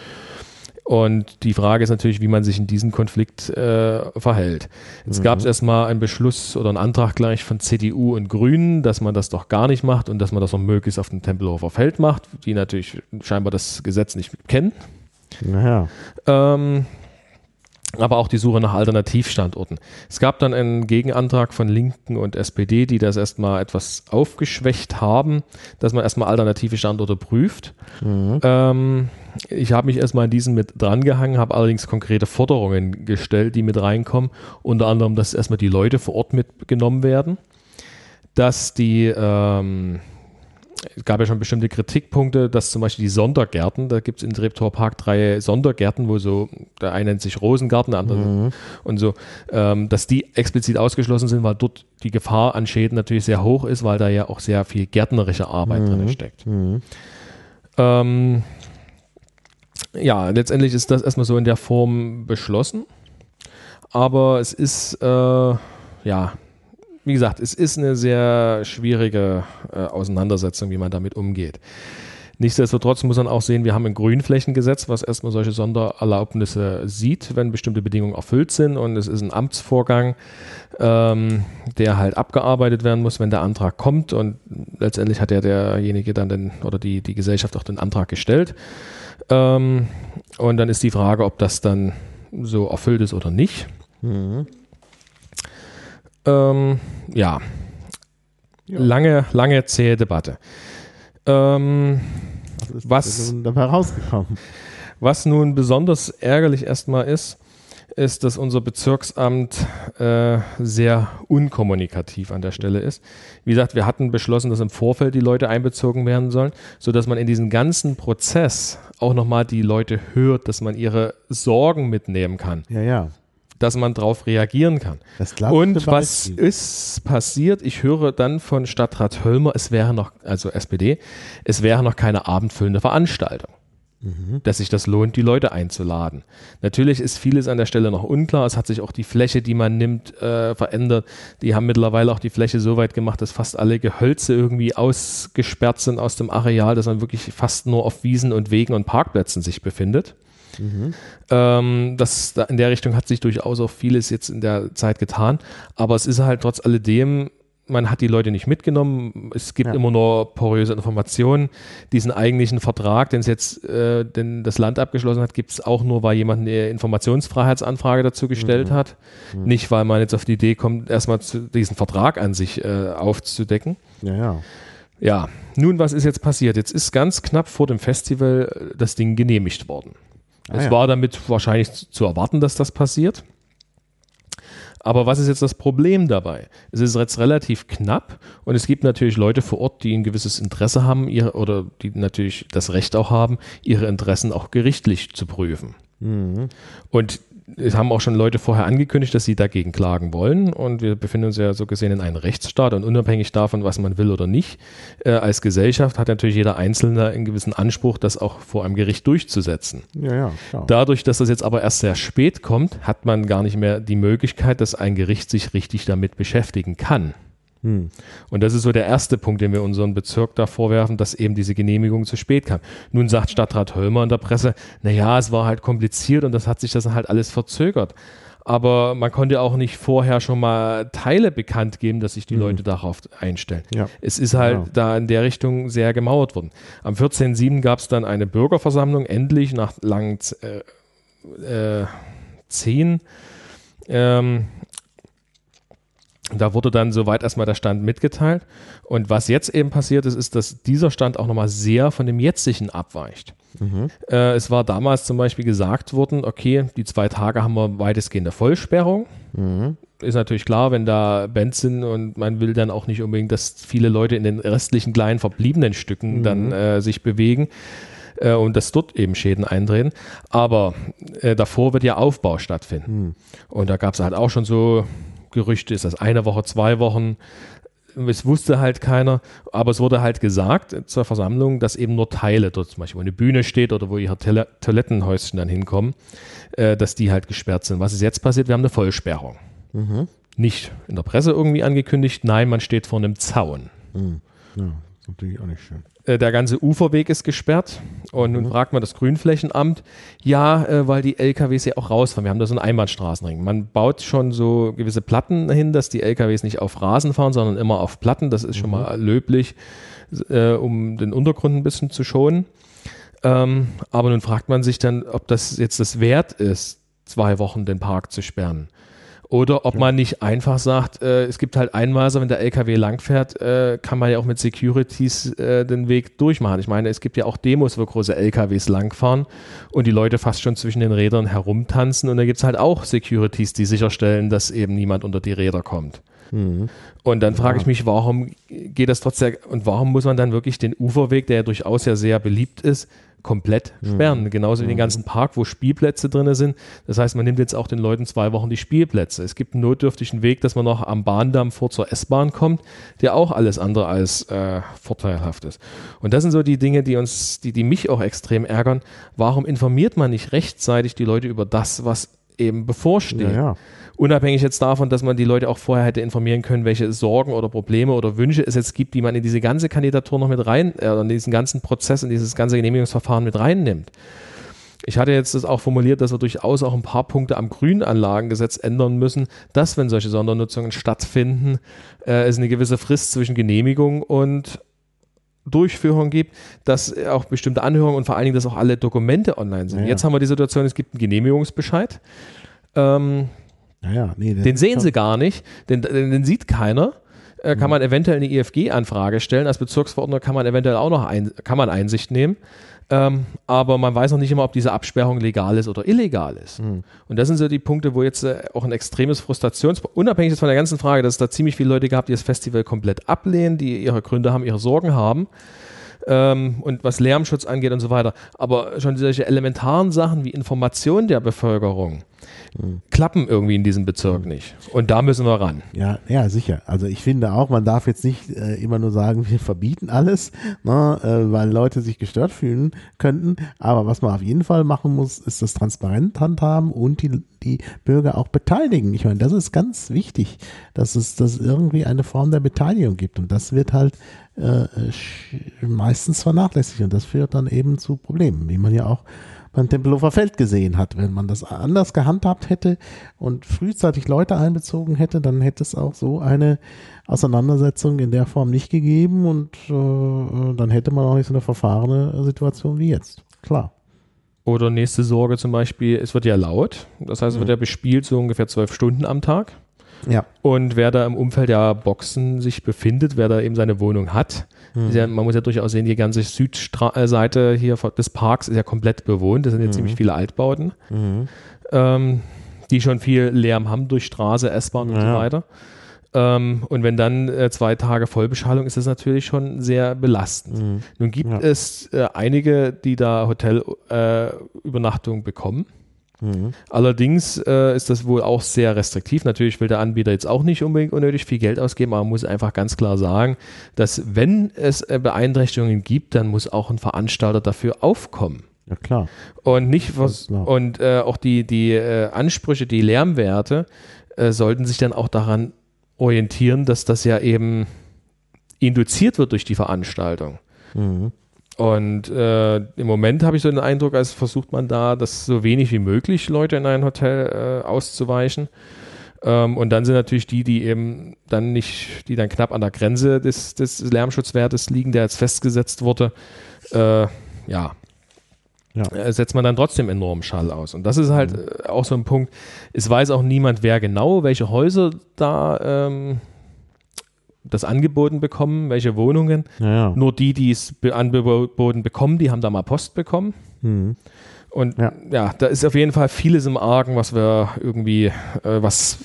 Und die Frage ist natürlich, wie man sich in diesem Konflikt äh, verhält. Jetzt mhm. gab es erstmal einen Beschluss oder einen Antrag gleich von CDU und Grünen, dass man das doch gar nicht macht und dass man das noch möglichst auf dem Tempelhofer Feld macht, die natürlich scheinbar das Gesetz nicht kennen. Naja. Ähm, aber auch die Suche nach Alternativstandorten. Es gab dann einen Gegenantrag von Linken und SPD, die das erstmal etwas aufgeschwächt haben, dass man erstmal alternative Standorte prüft. Mhm. Ähm, ich habe mich erstmal in diesen mit drangehangen, habe allerdings konkrete Forderungen gestellt, die mit reinkommen. Unter anderem, dass erstmal die Leute vor Ort mitgenommen werden, dass die ähm, es gab ja schon bestimmte Kritikpunkte, dass zum Beispiel die Sondergärten, da gibt es in Treptower Park drei Sondergärten, wo so, der eine nennt sich Rosengarten, der andere mhm. und so, ähm, dass die explizit ausgeschlossen sind, weil dort die Gefahr an Schäden natürlich sehr hoch ist, weil da ja auch sehr viel gärtnerische Arbeit mhm. drin steckt. Mhm. Ähm, ja, letztendlich ist das erstmal so in der Form beschlossen, aber es ist, äh, ja, wie gesagt, es ist eine sehr schwierige äh, Auseinandersetzung, wie man damit umgeht. Nichtsdestotrotz muss man auch sehen, wir haben ein Grünflächengesetz, was erstmal solche Sondererlaubnisse sieht, wenn bestimmte Bedingungen erfüllt sind. Und es ist ein Amtsvorgang, ähm, der halt abgearbeitet werden muss, wenn der Antrag kommt. Und letztendlich hat ja derjenige dann den, oder die, die Gesellschaft auch den Antrag gestellt. Ähm, und dann ist die Frage, ob das dann so erfüllt ist oder nicht. Mhm. Ähm, ja. ja. Lange, lange zähe Debatte. Ähm, was ist was, dabei rausgekommen? Was nun besonders ärgerlich erstmal ist, ist, dass unser Bezirksamt äh, sehr unkommunikativ an der Stelle ist. Wie gesagt, wir hatten beschlossen, dass im Vorfeld die Leute einbezogen werden sollen, sodass man in diesen ganzen Prozess auch nochmal die Leute hört, dass man ihre Sorgen mitnehmen kann. Ja, ja dass man darauf reagieren kann. Und was ist passiert? Ich höre dann von Stadtrat Höllmer, es wäre noch, also SPD, es wäre noch keine abendfüllende Veranstaltung. Mhm. Dass sich das lohnt, die Leute einzuladen. Natürlich ist vieles an der Stelle noch unklar. Es hat sich auch die Fläche, die man nimmt, äh, verändert. Die haben mittlerweile auch die Fläche so weit gemacht, dass fast alle Gehölze irgendwie ausgesperrt sind aus dem Areal, dass man wirklich fast nur auf Wiesen und Wegen und Parkplätzen sich befindet. Mhm. Ähm, das, in der Richtung hat sich durchaus auch vieles jetzt in der Zeit getan. Aber es ist halt trotz alledem man hat die Leute nicht mitgenommen. Es gibt ja. immer nur poröse Informationen. Diesen eigentlichen Vertrag, den es jetzt äh, den das Land abgeschlossen hat, gibt es auch nur, weil jemand eine Informationsfreiheitsanfrage dazu gestellt mhm. hat. Mhm. Nicht, weil man jetzt auf die Idee kommt, erstmal zu, diesen Vertrag an sich äh, aufzudecken. Ja, ja. Ja, nun, was ist jetzt passiert? Jetzt ist ganz knapp vor dem Festival äh, das Ding genehmigt worden. Ah, es ja. war damit wahrscheinlich zu erwarten, dass das passiert. Aber was ist jetzt das Problem dabei? Es ist jetzt relativ knapp und es gibt natürlich Leute vor Ort, die ein gewisses Interesse haben ihre, oder die natürlich das Recht auch haben, ihre Interessen auch gerichtlich zu prüfen. Mhm. Und es haben auch schon Leute vorher angekündigt, dass sie dagegen klagen wollen. Und wir befinden uns ja so gesehen in einem Rechtsstaat. Und unabhängig davon, was man will oder nicht, äh, als Gesellschaft hat natürlich jeder Einzelne einen gewissen Anspruch, das auch vor einem Gericht durchzusetzen. Ja, ja, klar. Dadurch, dass das jetzt aber erst sehr spät kommt, hat man gar nicht mehr die Möglichkeit, dass ein Gericht sich richtig damit beschäftigen kann. Hm. Und das ist so der erste Punkt, den wir unseren Bezirk da vorwerfen, dass eben diese Genehmigung zu spät kam. Nun sagt Stadtrat Höllmer in der Presse, naja, es war halt kompliziert und das hat sich das halt alles verzögert. Aber man konnte auch nicht vorher schon mal Teile bekannt geben, dass sich die hm. Leute darauf einstellen. Ja. Es ist halt ja. da in der Richtung sehr gemauert worden. Am 14.07. gab es dann eine Bürgerversammlung, endlich nach langen äh, äh, zehn ähm, da wurde dann soweit erstmal der Stand mitgeteilt. Und was jetzt eben passiert ist, ist, dass dieser Stand auch nochmal sehr von dem jetzigen abweicht. Mhm. Äh, es war damals zum Beispiel gesagt worden, okay, die zwei Tage haben wir weitestgehende Vollsperrung. Mhm. Ist natürlich klar, wenn da Bands sind und man will dann auch nicht unbedingt, dass viele Leute in den restlichen kleinen verbliebenen Stücken mhm. dann äh, sich bewegen äh, und dass dort eben Schäden eintreten. Aber äh, davor wird ja Aufbau stattfinden. Mhm. Und da gab es halt auch schon so Gerüchte, ist das eine Woche, zwei Wochen? Es wusste halt keiner, aber es wurde halt gesagt zur Versammlung, dass eben nur Teile dort, zum Beispiel wo eine Bühne steht oder wo ihre Toilettenhäuschen dann hinkommen, äh, dass die halt gesperrt sind. Was ist jetzt passiert? Wir haben eine Vollsperrung. Mhm. Nicht in der Presse irgendwie angekündigt, nein, man steht vor einem Zaun. Mhm. Ja, das ist natürlich auch nicht schön. Äh, der ganze Uferweg ist gesperrt. Und nun mhm. fragt man das Grünflächenamt, ja, äh, weil die LKWs ja auch rausfahren. Wir haben da so einen Einbahnstraßenring. Man baut schon so gewisse Platten hin, dass die LKWs nicht auf Rasen fahren, sondern immer auf Platten. Das ist schon mhm. mal löblich, äh, um den Untergrund ein bisschen zu schonen. Ähm, aber nun fragt man sich dann, ob das jetzt das wert ist, zwei Wochen den Park zu sperren. Oder ob man nicht einfach sagt, äh, es gibt halt Einweiser, wenn der LKW langfährt, äh, kann man ja auch mit Securities äh, den Weg durchmachen. Ich meine, es gibt ja auch Demos, wo große LKWs langfahren und die Leute fast schon zwischen den Rädern herumtanzen und da gibt es halt auch Securities, die sicherstellen, dass eben niemand unter die Räder kommt. Mhm. Und dann frage ich mich, warum geht das trotzdem und warum muss man dann wirklich den Uferweg, der ja durchaus ja sehr beliebt ist, komplett sperren. Mhm. Genauso wie den mhm. ganzen Park, wo Spielplätze drin sind. Das heißt, man nimmt jetzt auch den Leuten zwei Wochen die Spielplätze. Es gibt einen notdürftigen Weg, dass man noch am Bahndamm vor zur S-Bahn kommt, der auch alles andere als äh, vorteilhaft ist. Und das sind so die Dinge, die uns, die, die mich auch extrem ärgern. Warum informiert man nicht rechtzeitig die Leute über das, was eben bevorsteht? Ja, ja. Unabhängig jetzt davon, dass man die Leute auch vorher hätte informieren können, welche Sorgen oder Probleme oder Wünsche es jetzt gibt, die man in diese ganze Kandidatur noch mit rein, äh, in diesen ganzen Prozess, in dieses ganze Genehmigungsverfahren mit reinnimmt. Ich hatte jetzt das auch formuliert, dass wir durchaus auch ein paar Punkte am Grünanlagengesetz ändern müssen, dass, wenn solche Sondernutzungen stattfinden, äh, es eine gewisse Frist zwischen Genehmigung und Durchführung gibt, dass auch bestimmte Anhörungen und vor allen Dingen, dass auch alle Dokumente online sind. Ja. Jetzt haben wir die Situation, es gibt einen Genehmigungsbescheid. Ähm, naja, nee, den sehen sie gar nicht, den, den, den sieht keiner. Äh, kann mhm. man eventuell eine IFG-Anfrage stellen. Als Bezirksverordneter kann man eventuell auch noch ein, kann man Einsicht nehmen. Ähm, aber man weiß noch nicht immer, ob diese Absperrung legal ist oder illegal ist. Mhm. Und das sind so die Punkte, wo jetzt äh, auch ein extremes Frustrations, unabhängig von der ganzen Frage, dass es da ziemlich viele Leute gab, die das Festival komplett ablehnen, die ihre Gründe haben, ihre Sorgen haben. Ähm, und was Lärmschutz angeht und so weiter. Aber schon solche elementaren Sachen wie Information der Bevölkerung, klappen irgendwie in diesem Bezirk nicht. Und da müssen wir ran. Ja, ja, sicher. Also ich finde auch, man darf jetzt nicht äh, immer nur sagen, wir verbieten alles, ne, äh, weil Leute sich gestört fühlen könnten. Aber was man auf jeden Fall machen muss, ist das transparent handhaben und die, die Bürger auch beteiligen. Ich meine, das ist ganz wichtig, dass es dass irgendwie eine Form der Beteiligung gibt. Und das wird halt äh, meistens vernachlässigt. Und das führt dann eben zu Problemen, wie man ja auch beim Tempelhofer Feld gesehen hat. Wenn man das anders gehandhabt hätte und frühzeitig Leute einbezogen hätte, dann hätte es auch so eine Auseinandersetzung in der Form nicht gegeben und äh, dann hätte man auch nicht so eine verfahrene Situation wie jetzt. Klar. Oder nächste Sorge zum Beispiel, es wird ja laut. Das heißt, es wird ja bespielt so ungefähr zwölf Stunden am Tag. Ja. Und wer da im Umfeld der Boxen sich befindet, wer da eben seine Wohnung hat, ist ja, man muss ja durchaus sehen, die ganze Südseite hier des Parks ist ja komplett bewohnt. Das sind ja ziemlich viele Altbauten, ähm, die schon viel Lärm haben durch Straße, S-Bahn und so weiter. Ähm, und wenn dann äh, zwei Tage Vollbeschallung ist das natürlich schon sehr belastend. Nun gibt es äh, einige, die da Hotelübernachtung äh, Übernachtung bekommen. Allerdings äh, ist das wohl auch sehr restriktiv. Natürlich will der Anbieter jetzt auch nicht unbedingt unnötig viel Geld ausgeben, aber man muss einfach ganz klar sagen, dass wenn es äh, Beeinträchtigungen gibt, dann muss auch ein Veranstalter dafür aufkommen. Ja, klar. Und nicht was, und äh, auch die, die äh, Ansprüche, die Lärmwerte äh, sollten sich dann auch daran orientieren, dass das ja eben induziert wird durch die Veranstaltung. Mhm. Und äh, im Moment habe ich so den Eindruck, als versucht man da, das so wenig wie möglich Leute in ein Hotel äh, auszuweichen. Ähm, und dann sind natürlich die, die eben dann nicht, die dann knapp an der Grenze des, des Lärmschutzwertes liegen, der jetzt festgesetzt wurde, äh, ja, Ja. äh, setzt man dann trotzdem enorm Schall aus. Und das ist halt äh, auch so ein Punkt. Es weiß auch niemand, wer genau, welche Häuser da ähm, das angeboten bekommen, welche Wohnungen. Ja. Nur die, die es angeboten bekommen, die haben da mal Post bekommen. Mhm. Und ja. Ja. da ist auf jeden Fall vieles im Argen, was wir irgendwie, äh, was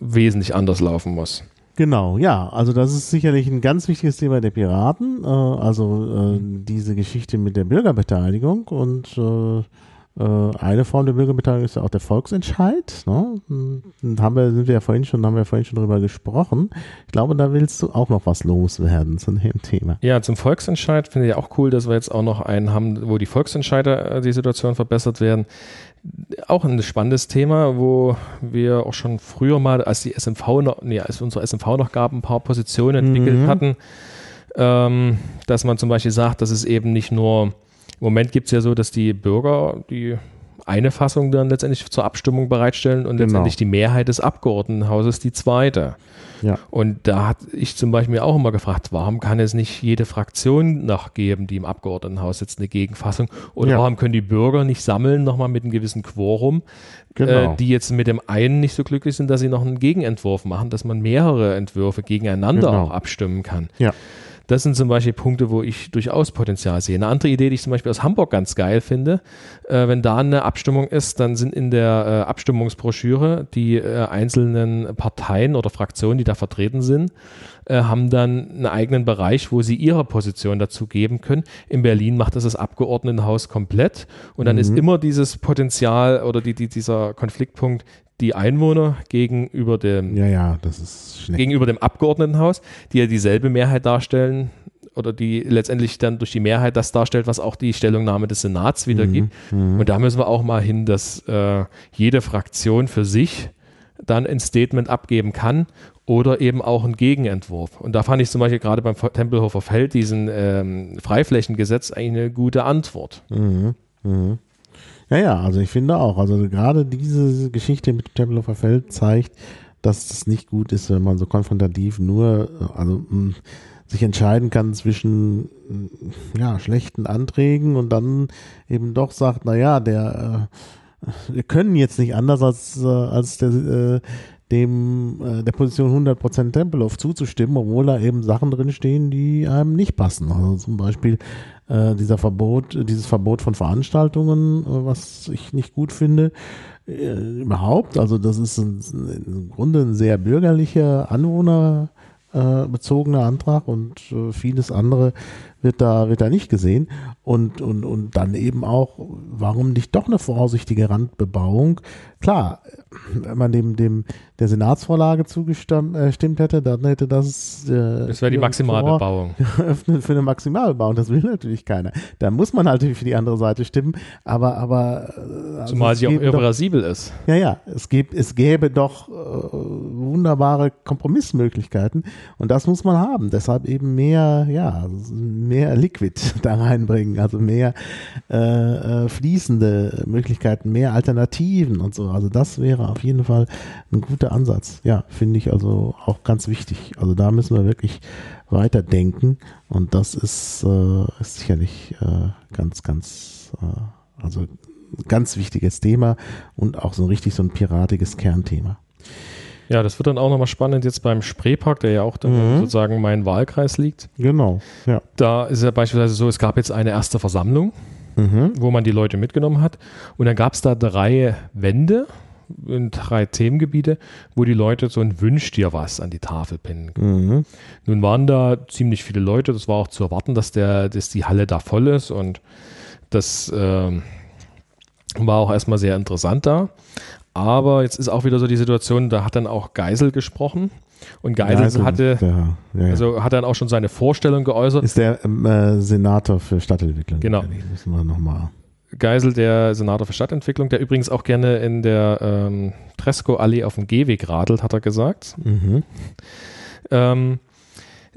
wesentlich anders laufen muss. Genau, ja, also das ist sicherlich ein ganz wichtiges Thema der Piraten, äh, also äh, diese Geschichte mit der Bürgerbeteiligung und äh, eine Form der Bürgerbeteiligung ist ja auch der Volksentscheid. Ne? Und haben wir, sind wir ja vorhin schon, haben wir vorhin schon drüber gesprochen. Ich glaube, da willst du auch noch was loswerden zu dem Thema. Ja, zum Volksentscheid finde ich auch cool, dass wir jetzt auch noch einen haben, wo die Volksentscheider äh, die Situation verbessert werden. Auch ein spannendes Thema, wo wir auch schon früher mal, als die SMV noch, nee, als unsere SMV noch gab, ein paar Positionen entwickelt Mhm. hatten, ähm, dass man zum Beispiel sagt, dass es eben nicht nur, im Moment gibt es ja so, dass die Bürger die eine Fassung dann letztendlich zur Abstimmung bereitstellen und Genau. letztendlich die Mehrheit des Abgeordnetenhauses die zweite. Ja. Und da hat ich zum Beispiel auch immer gefragt, warum kann es nicht jede Fraktion noch geben, die im Abgeordnetenhaus sitzt, eine Gegenfassung? Oder Ja. warum können die Bürger nicht sammeln, nochmal mit einem gewissen Quorum, Genau. äh, die jetzt mit dem einen nicht so glücklich sind, dass sie noch einen Gegenentwurf machen, dass man mehrere Entwürfe gegeneinander Genau. auch abstimmen kann. Ja. Das sind zum Beispiel Punkte, wo ich durchaus Potenzial sehe. Eine andere Idee, die ich zum Beispiel aus Hamburg ganz geil finde, äh, wenn da eine Abstimmung ist, dann sind in der äh, Abstimmungsbroschüre die äh, einzelnen Parteien oder Fraktionen, die da vertreten sind, äh, haben dann einen eigenen Bereich, wo sie ihre Position dazu geben können. In Berlin macht das das Abgeordnetenhaus komplett und dann ist immer dieses Potenzial oder die, die, dieser Konfliktpunkt die Einwohner gegenüber dem Ja, ja, das ist schlecht. gegenüber dem Abgeordnetenhaus, die ja dieselbe Mehrheit darstellen oder die letztendlich dann durch die Mehrheit das darstellt, was auch die Stellungnahme des Senats wiedergibt. Und da müssen wir auch mal hin, dass äh, jede Fraktion für sich dann ein Statement abgeben kann oder eben auch einen Gegenentwurf. Und da fand ich zum Beispiel gerade beim Tempelhofer Feld diesen ähm, Freiflächengesetz eigentlich eine gute Antwort. Mhm. Mhm. Ja, ja, also ich finde auch, also gerade diese Geschichte mit dem Tempelhofer Feld zeigt, dass es nicht gut ist, wenn man so konfrontativ nur, also mh, sich entscheiden kann zwischen mh, ja, schlechten Anträgen und dann eben doch sagt, na ja, der äh, wir können jetzt nicht anders als, äh, als der, äh, dem äh, der Position 100% Tempelhof zuzustimmen, obwohl da eben Sachen drinstehen, die einem nicht passen. Also zum Beispiel äh, dieser Verbot, dieses Verbot von Veranstaltungen, äh, was ich nicht gut finde, äh, überhaupt. Also das ist ein, im Grunde ein sehr bürgerlicher, anwohnerbezogener Antrag und äh, vieles andere wird da, wird da nicht gesehen. Und, und, und dann eben auch, warum nicht doch eine vorsichtige Randbebauung? Klar, man dem, dem der Senatsvorlage zugestimmt äh, hätte, dann hätte das äh, Das wäre die Maximalbebauung. öffnen für eine Maximalbebauung. Das will natürlich keiner. Da muss man halt für die andere Seite stimmen. Aber, aber äh, also Zumal sie auch gäbe doch, irreversibel ist. ja, ja, es gibt, es gäbe doch äh, wunderbare Kompromissmöglichkeiten. Und das muss man haben. Deshalb eben mehr, ja, mehr Liquid da reinbringen, also mehr äh, äh, fließende Möglichkeiten, mehr Alternativen und so. Also das wäre auf jeden Fall ein guter Ansatz. Ja, finde ich also auch ganz wichtig. Also da müssen wir wirklich weiterdenken und das ist, äh, ist sicherlich äh, ganz, ganz, äh, also ganz wichtiges Thema und auch so richtig so ein piratiges Kernthema. Ja, das wird dann auch nochmal spannend jetzt beim Spreepark, der ja auch dann mhm. sozusagen mein Wahlkreis liegt. Genau, ja. Da ist ja beispielsweise so, es gab jetzt eine erste Versammlung, mhm. wo man die Leute mitgenommen hat und dann gab es da drei Wände in drei Themengebiete, wo die Leute so ein Wünsch dir was an die Tafel pinnen. Mhm. Nun waren da ziemlich viele Leute, das war auch zu erwarten, dass, der, dass die Halle da voll ist und das äh, war auch erstmal sehr interessant da. Aber jetzt ist auch wieder so die Situation, da hat dann auch Geisel gesprochen. Und Geisel, Geisel hatte, ja, ja, ja. also hat dann auch schon seine Vorstellung geäußert. Ist der ähm, äh, Senator für Stadtentwicklung. Genau. Müssen wir nochmal. Geisel, der Senator für Stadtentwicklung, der übrigens auch gerne in der ähm, Tresco-Allee auf dem Gehweg radelt, hat er gesagt. Mhm. Ähm,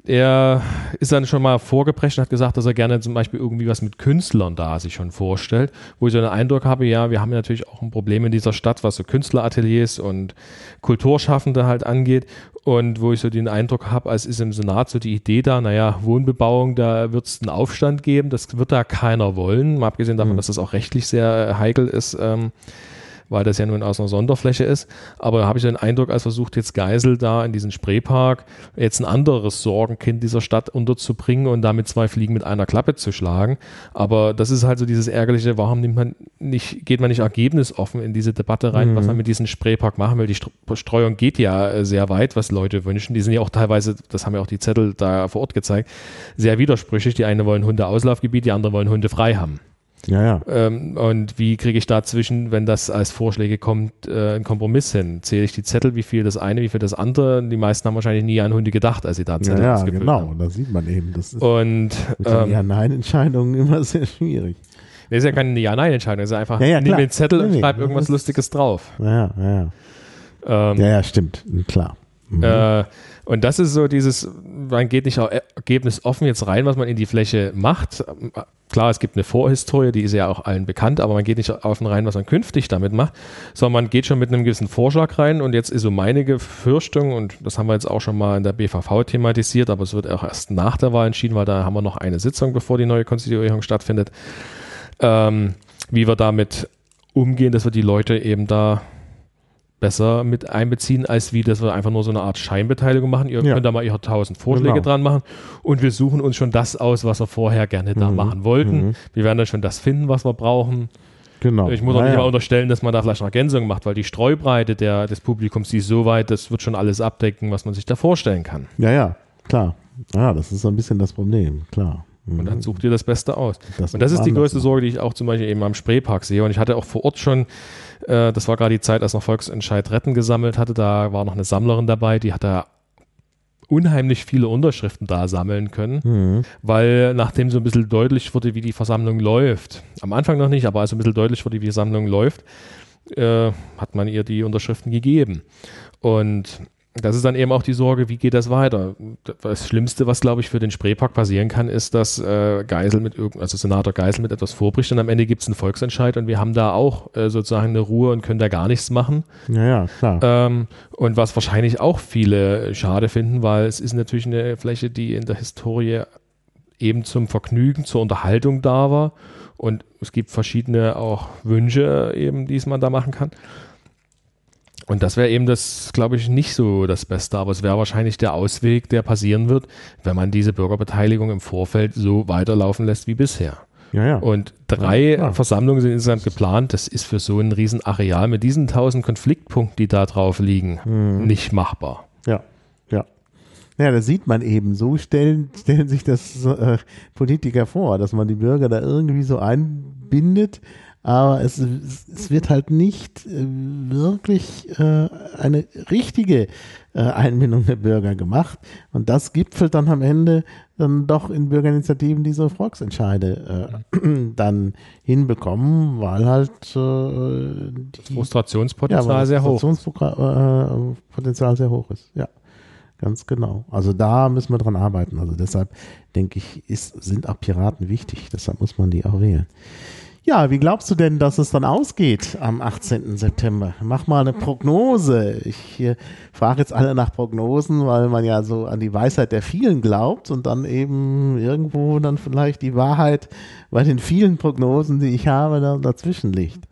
er ist dann schon mal vorgeprescht und hat gesagt, dass er gerne zum Beispiel irgendwie was mit Künstlern da sich schon vorstellt, wo ich so den Eindruck habe, ja, wir haben ja natürlich auch ein Problem in dieser Stadt, was so Künstlerateliers und Kulturschaffende halt angeht und wo ich so den Eindruck habe, als ist im Senat so die Idee da, naja, Wohnbebauung, da wird es einen Aufstand geben, das wird da keiner wollen, mal abgesehen davon, mhm. dass das auch rechtlich sehr heikel ist. Ähm, weil das ja nun aus einer Sonderfläche ist. Aber da habe ich den Eindruck, als versucht jetzt Geisel da in diesen Spreepark jetzt ein anderes Sorgenkind dieser Stadt unterzubringen und damit zwei Fliegen mit einer Klappe zu schlagen. Aber das ist halt so dieses ärgerliche, warum nimmt man nicht, geht man nicht ergebnisoffen in diese Debatte rein, mhm. was man mit diesem Spreepark machen will. Die Streuung geht ja äh, sehr weit, was Leute wünschen. Die sind ja auch teilweise, das haben ja auch die Zettel da vor Ort gezeigt, sehr widersprüchlich. Die einen wollen Hunde Auslaufgebiet, die anderen wollen Hunde frei haben. Ja, ja. Ähm, und wie kriege ich dazwischen, wenn das als Vorschläge kommt, äh, einen Kompromiss hin? Zähle ich die Zettel, wie viel das eine, wie viel das andere? Die meisten haben wahrscheinlich nie an Hunde gedacht, als sie da Zettel ja, ja, genau. haben. da sieht man eben. Das ist und ähm, Ja-Nein-Entscheidungen immer sehr schwierig. Das ist ja keine Ja-Nein-Entscheidung, das ist einfach, ja, ja, nimm den Zettel nee, und schreib nee, irgendwas Lustiges drauf. Ja, ja. Ähm, ja, ja, stimmt, klar. Mhm. Äh, und das ist so dieses, man geht nicht ergebnisoffen jetzt rein, was man in die Fläche macht. Klar, es gibt eine Vorhistorie, die ist ja auch allen bekannt, aber man geht nicht offen rein, was man künftig damit macht, sondern man geht schon mit einem gewissen Vorschlag rein. Und jetzt ist so meine Befürchtung, und das haben wir jetzt auch schon mal in der BVV thematisiert, aber es wird auch erst nach der Wahl entschieden, weil da haben wir noch eine Sitzung, bevor die neue Konstituierung stattfindet, ähm, wie wir damit umgehen, dass wir die Leute eben da besser mit einbeziehen, als wie, dass wir einfach nur so eine Art Scheinbeteiligung machen. Ihr ja. könnt da mal ihre tausend Vorschläge genau. dran machen und wir suchen uns schon das aus, was wir vorher gerne da mhm. machen wollten. Mhm. Wir werden dann schon das finden, was wir brauchen. Genau. Ich muss auch nicht ja. mal unterstellen, dass man da vielleicht eine Ergänzung macht, weil die Streubreite der, des Publikums, die ist so weit, das wird schon alles abdecken, was man sich da vorstellen kann. Ja, ja, klar. Ja, das ist ein bisschen das Problem, klar. Und dann sucht ihr das Beste aus. Das und das ist die größte Sorge, die ich auch zum Beispiel eben am Spreepark sehe. Und ich hatte auch vor Ort schon äh, das war gerade die Zeit, als noch Volksentscheid Retten gesammelt hatte. Da war noch eine Sammlerin dabei, die hat da unheimlich viele Unterschriften da sammeln können, mhm. weil nachdem so ein bisschen deutlich wurde, wie die Versammlung läuft, am Anfang noch nicht, aber als so ein bisschen deutlich wurde, wie die Versammlung läuft, äh, hat man ihr die Unterschriften gegeben. Und das ist dann eben auch die Sorge, wie geht das weiter? Das Schlimmste, was glaube ich für den Spreepark passieren kann, ist, dass äh, Geisel mit also Senator Geisel mit etwas vorbricht und am Ende gibt es einen Volksentscheid und wir haben da auch äh, sozusagen eine Ruhe und können da gar nichts machen. Ja, ja, klar. Ähm, und was wahrscheinlich auch viele schade finden, weil es ist natürlich eine Fläche, die in der Historie eben zum Vergnügen, zur Unterhaltung da war und es gibt verschiedene auch Wünsche eben, die man da machen kann. Und das wäre eben das, glaube ich, nicht so das Beste, aber es wäre wahrscheinlich der Ausweg, der passieren wird, wenn man diese Bürgerbeteiligung im Vorfeld so weiterlaufen lässt wie bisher. Ja, ja. Und drei ja, Versammlungen sind insgesamt geplant. Das ist für so ein Riesenareal mit diesen tausend Konfliktpunkten, die da drauf liegen, mhm. nicht machbar. Ja, ja. Ja, das sieht man eben. So stellen, stellen sich das äh, Politiker vor, dass man die Bürger da irgendwie so einbindet aber es, es wird halt nicht äh, wirklich äh, eine richtige äh, Einbindung der Bürger gemacht. Und das gipfelt dann am Ende dann doch in Bürgerinitiativen, die so Volksentscheide äh, dann hinbekommen, weil halt äh, die, Frustrationspotenzial ja, sehr hoch. Frustrationspotenzial sehr hoch ist, ja. ganz genau. Also da müssen wir dran arbeiten. Also deshalb denke ich, ist, sind auch Piraten wichtig. Deshalb muss man die auch wählen. Ja, wie glaubst du denn, dass es dann ausgeht am 18. September? Mach mal eine Prognose. Ich äh, frage jetzt alle nach Prognosen, weil man ja so an die Weisheit der vielen glaubt und dann eben irgendwo dann vielleicht die Wahrheit bei den vielen Prognosen, die ich habe, da, dazwischen liegt.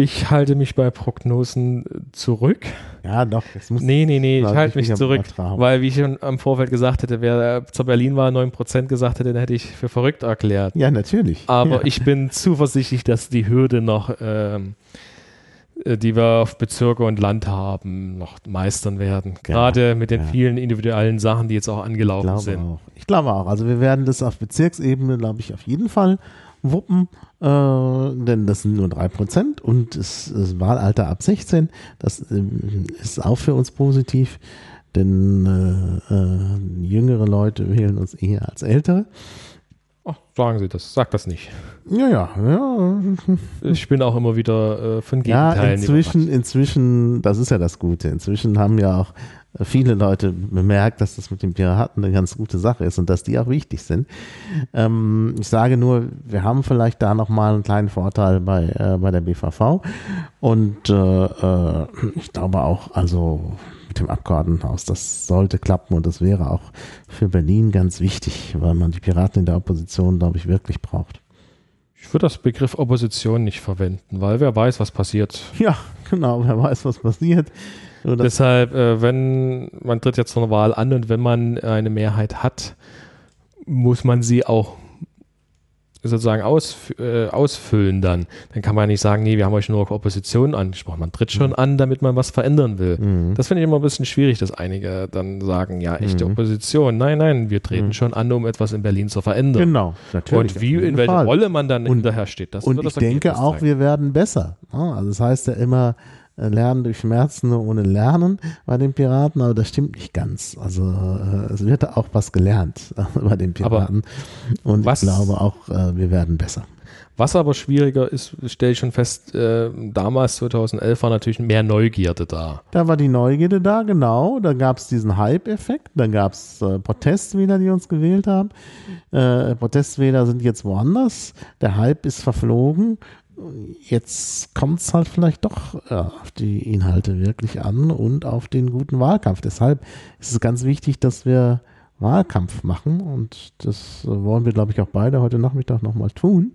Ich halte mich bei Prognosen zurück. Ja, doch. Es muss nee, nee, nee, ich halte mich zurück, weil, wie ich schon am Vorfeld gesagt hätte, wer zur Berlin-Wahl 9% gesagt hätte, dann hätte ich für verrückt erklärt. Ja, natürlich. Aber ja. ich bin zuversichtlich, dass die Hürde noch, ähm, äh, die wir auf Bezirke und Land haben, noch meistern werden. Gerade ja, mit den ja. vielen individuellen Sachen, die jetzt auch angelaufen ich sind. Auch. Ich glaube auch. Also wir werden das auf Bezirksebene, glaube ich, auf jeden Fall wuppen, äh, denn das sind nur 3% und das, das Wahlalter ab 16, das äh, ist auch für uns positiv, denn äh, äh, jüngere Leute wählen uns eher als ältere. Ach, sagen Sie das, sag das nicht. Ja, ja, ja. Ich bin auch immer wieder äh, von Gegenteilen. Ja, inzwischen, inzwischen, das ist ja das Gute. Inzwischen haben ja auch viele Leute bemerkt, dass das mit den Piraten eine ganz gute Sache ist und dass die auch wichtig sind. Ähm, ich sage nur, wir haben vielleicht da nochmal einen kleinen Vorteil bei, äh, bei der BVV und äh, äh, ich glaube auch, also mit dem Abgeordnetenhaus, das sollte klappen und das wäre auch für Berlin ganz wichtig, weil man die Piraten in der Opposition, glaube ich, wirklich braucht. Ich würde das Begriff Opposition nicht verwenden, weil wer weiß, was passiert. Ja, genau, wer weiß, was passiert. Deshalb, äh, wenn man tritt jetzt zur Wahl an und wenn man eine Mehrheit hat, muss man sie auch sozusagen aus, äh, ausfüllen dann. Dann kann man nicht sagen, nee, wir haben euch nur auf Opposition angesprochen. Man tritt schon mhm. an, damit man was verändern will. Mhm. Das finde ich immer ein bisschen schwierig, dass einige dann sagen, ja, echte mhm. Opposition. Nein, nein, wir treten mhm. schon an, um etwas in Berlin zu verändern. Genau, natürlich. Und wie, in welcher. Rolle man dann und, hinterher steht, das Und ich denke auch, wir werden besser. Also das heißt ja immer, Lernen durch Schmerzen nur ohne Lernen bei den Piraten, aber das stimmt nicht ganz. Also äh, es wird auch was gelernt äh, bei den Piraten. Aber und ich glaube auch, äh, wir werden besser. Was aber schwieriger ist, stelle ich schon fest, äh, damals 2011 war natürlich mehr Neugierde da. Da war die Neugierde da, genau. Da gab es diesen Hype-Effekt. Dann gab es äh, Protestwähler, die uns gewählt haben. Äh, Protestwähler sind jetzt woanders. Der Hype ist verflogen jetzt kommt es halt vielleicht doch ja, auf die Inhalte wirklich an und auf den guten Wahlkampf. Deshalb ist es ganz wichtig, dass wir Wahlkampf machen und das wollen wir, glaube ich, auch beide heute Nachmittag nochmal tun.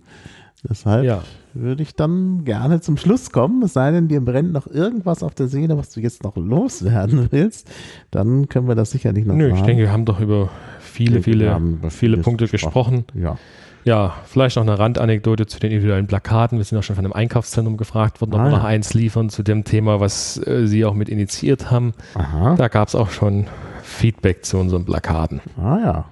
Deshalb ja. würde ich dann gerne zum Schluss kommen, es sei denn, dir brennt noch irgendwas auf der Seele, was du jetzt noch loswerden willst, dann können wir das sicherlich noch Nö, ich denke, wir haben doch über viele, viele, viele Punkte gesprochen. gesprochen. Ja. Ja, vielleicht noch eine Randanekdote zu den individuellen Plakaten. Wir sind auch schon von einem Einkaufszentrum gefragt worden, ob ah, wir noch eins liefern zu dem Thema, was äh, Sie auch mit initiiert haben. Aha. Da gab es auch schon Feedback zu unseren Plakaten. Ah ja.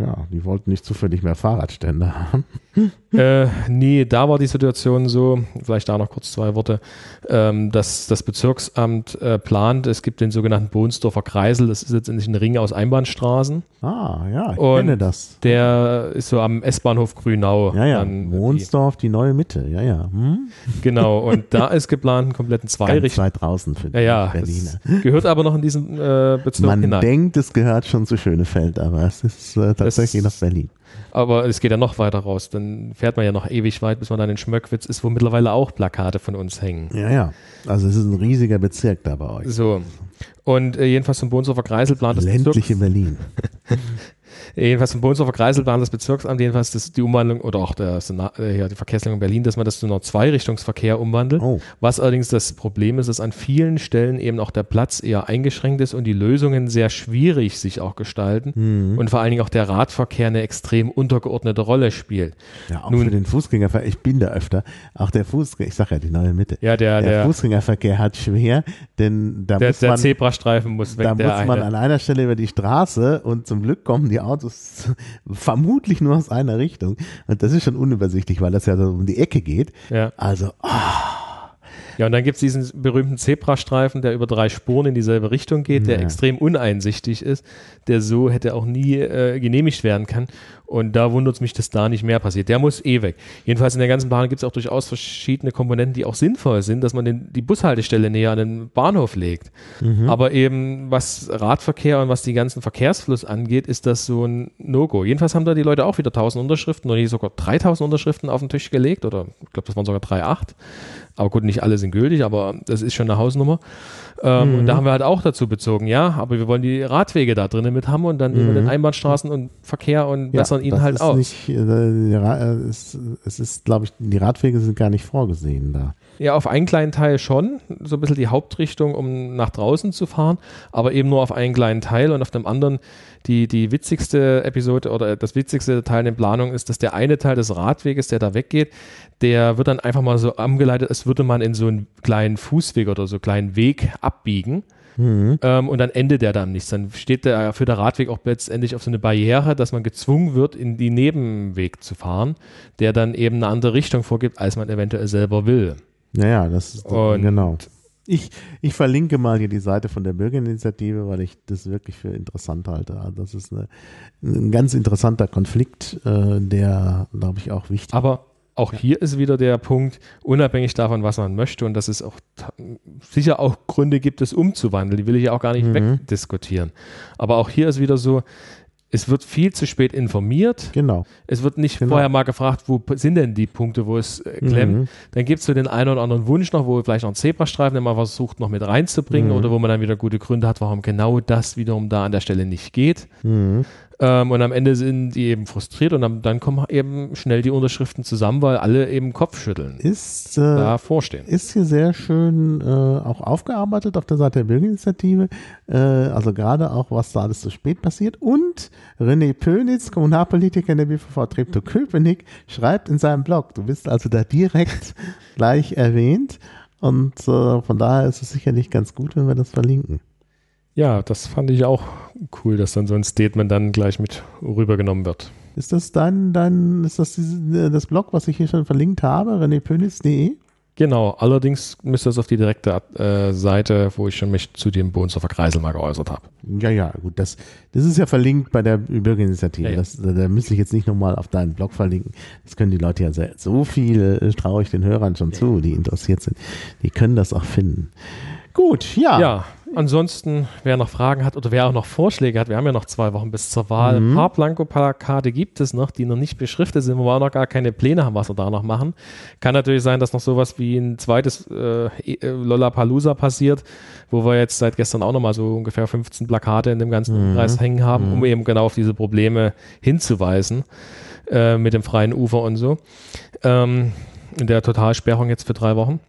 Ja, die wollten nicht zufällig mehr Fahrradstände haben. äh, nee, da war die Situation so, vielleicht da noch kurz zwei Worte, ähm, dass das Bezirksamt äh, plant, es gibt den sogenannten Bohnsdorfer Kreisel, das ist letztendlich ein Ring aus Einbahnstraßen. Ah, ja, ich Und kenne das. Der ist so am S-Bahnhof Grünau. Ja, ja, Bohnsdorf, die neue Mitte, ja, ja. Hm? Genau, und da ist geplant, einen kompletten Zweirichtung. weit draußen für die ja, ja, Berliner. Gehört aber noch in diesen äh, Bezirk Man hinein. denkt, es gehört schon zu Schönefeld, aber es ist äh, tatsächlich nach Berlin. Aber es geht ja noch weiter raus. Dann fährt man ja noch ewig weit, bis man dann in Schmöckwitz ist, wo mittlerweile auch Plakate von uns hängen. Ja, ja. Also es ist ein riesiger Bezirk da bei euch. So. Und äh, jedenfalls zum Bohnsdorfer Kreiselplan des Ländliche Bezirks. Berlin. jedenfalls vom Bohnsdorfer Kreiselplan des Bezirksamts, jedenfalls das, die Umwandlung oder auch der, äh, ja, die Verkehrslegung Berlin, dass man das zu einer Zweirichtungsverkehr umwandelt. Oh. Was allerdings das Problem ist, dass an vielen Stellen eben auch der Platz eher eingeschränkt ist und die Lösungen sehr schwierig sich auch gestalten mhm. und vor allen Dingen auch der Radverkehr eine extrem untergeordnete Rolle spielt. Ja, auch Nun, für den Fußgängerverkehr, ich bin da öfter, auch der Fußgänger, ich sage ja die neue Mitte. Ja, der, der, der Fußgängerverkehr hat schwer, denn da der, muss man, der Zebrastreifen muss weg. Da muss man an einer Stelle über die Straße und zum Glück kommen die Autos vermutlich nur aus einer Richtung. Und das ist schon unübersichtlich, weil das ja so um die Ecke geht. Ja. Also, oh, Ja, und dann gibt es diesen berühmten Zebrastreifen, der über drei Spuren in dieselbe Richtung geht, der Ja. extrem uneinsichtig ist, der so hätte auch nie äh, genehmigt werden kann. Und da wundert es mich, dass da nicht mehr passiert. Der muss eh weg. Jedenfalls in der ganzen Bahn gibt es auch durchaus verschiedene Komponenten, die auch sinnvoll sind, dass man den, die Bushaltestelle näher an den Bahnhof legt. Aber eben was Radverkehr und was die ganzen Verkehrsfluss angeht, ist das so ein No-Go. Jedenfalls haben da die Leute auch wieder 1000 Unterschriften oder sogar 3000 Unterschriften auf den Tisch gelegt oder ich glaube, das waren sogar 3,8. Aber gut, nicht alle sind gültig, aber das ist schon eine Hausnummer. Ähm, Und da haben wir halt auch dazu bezogen, ja, aber wir wollen die Radwege da drinnen mit haben und dann nehmen wir den Einbahnstraßen und Verkehr und bessern ihn halt aus. Nicht, äh, äh, es, es ist, glaube ich, die Radwege sind gar nicht vorgesehen da. Ja, auf einen kleinen Teil schon, so ein bisschen die Hauptrichtung, um nach draußen zu fahren, aber eben nur auf einen kleinen Teil und auf dem anderen die, die witzigste Episode oder das witzigste Teil in der Planung ist, dass der eine Teil des Radweges, der da weggeht, der wird dann einfach mal so angeleitet, als würde man in so einen kleinen Fußweg oder so einen kleinen Weg abbiegen. Ähm, und dann endet der dann nichts. Dann steht der für der Radweg auch letztendlich auf so eine Barriere, dass man gezwungen wird, in die Nebenweg zu fahren, der dann eben eine andere Richtung vorgibt, als man eventuell selber will. Naja, das ist Und- genau. Ich, ich verlinke mal hier die Seite von der Bürgerinitiative, weil ich das wirklich für interessant halte. Also Das ist eine, ein ganz interessanter Konflikt, äh, der, glaube ich, auch wichtig Aber auch hier ist wieder der Punkt, unabhängig davon, was man möchte, und dass es auch sicher auch Gründe gibt, es umzuwandeln, die will ich ja auch gar nicht wegdiskutieren. Aber auch hier ist wieder so, es wird viel zu spät informiert. Genau. Es wird nicht Genau. vorher mal gefragt, wo sind denn die Punkte, wo es äh, klemmt. Mhm. Dann gibt es so den einen oder anderen Wunsch noch, wo vielleicht noch ein Zebrastreifen, den man versucht noch mit reinzubringen Mhm. oder wo man dann wieder gute Gründe hat, warum genau das wiederum da an der Stelle nicht geht. Mhm. Ähm, und am Ende sind die eben frustriert und dann, dann kommen eben schnell die Unterschriften zusammen, weil alle eben Kopfschütteln Ist, äh, davor stehen. ist hier sehr schön äh, auch aufgearbeitet auf der Seite der Bürgerinitiative. Äh, also gerade auch, was da alles zu spät passiert. Und René Pönitz, Kommunalpolitiker in der BVV Treptow-Köpenick, schreibt in seinem Blog, du bist also da direkt gleich erwähnt. Und äh, von daher ist es sicherlich ganz gut, wenn wir das verlinken. Ja, das fand ich auch cool, dass dann so ein Statement dann gleich mit rübergenommen wird. Ist das dein, dein ist das diese, das Blog, was ich hier schon verlinkt habe, renépönitz.de? Genau, allerdings müsste das auf die direkte äh, Seite, wo ich schon mich zu dem Bohnsdorfer Kreisel mal geäußert habe. Ja, ja, gut, das, das ist ja verlinkt bei der Bürgerinitiative. Ja, ja. Das, da müsste ich jetzt nicht nochmal auf deinen Blog verlinken. Das können die Leute ja sehr, so viel äh, traue ich den Hörern schon zu, die interessiert sind. Die können das auch finden. Gut, ja. Ja, ansonsten, wer noch Fragen hat oder wer auch noch Vorschläge hat, wir haben ja noch zwei Wochen bis zur Wahl. Mhm. Ein paar Blanko-Plakate gibt es noch, die noch nicht beschriftet sind, wo wir auch noch gar keine Pläne haben, was wir da noch machen. Kann natürlich sein, dass noch sowas wie ein zweites äh, äh, Lollapalooza passiert, wo wir jetzt seit gestern auch nochmal so ungefähr 15 Plakate in dem ganzen Mhm. Kreis hängen haben, um eben genau auf diese Probleme hinzuweisen äh, mit dem freien Ufer und so. Ähm, in der Totalsperrung jetzt für drei Wochen.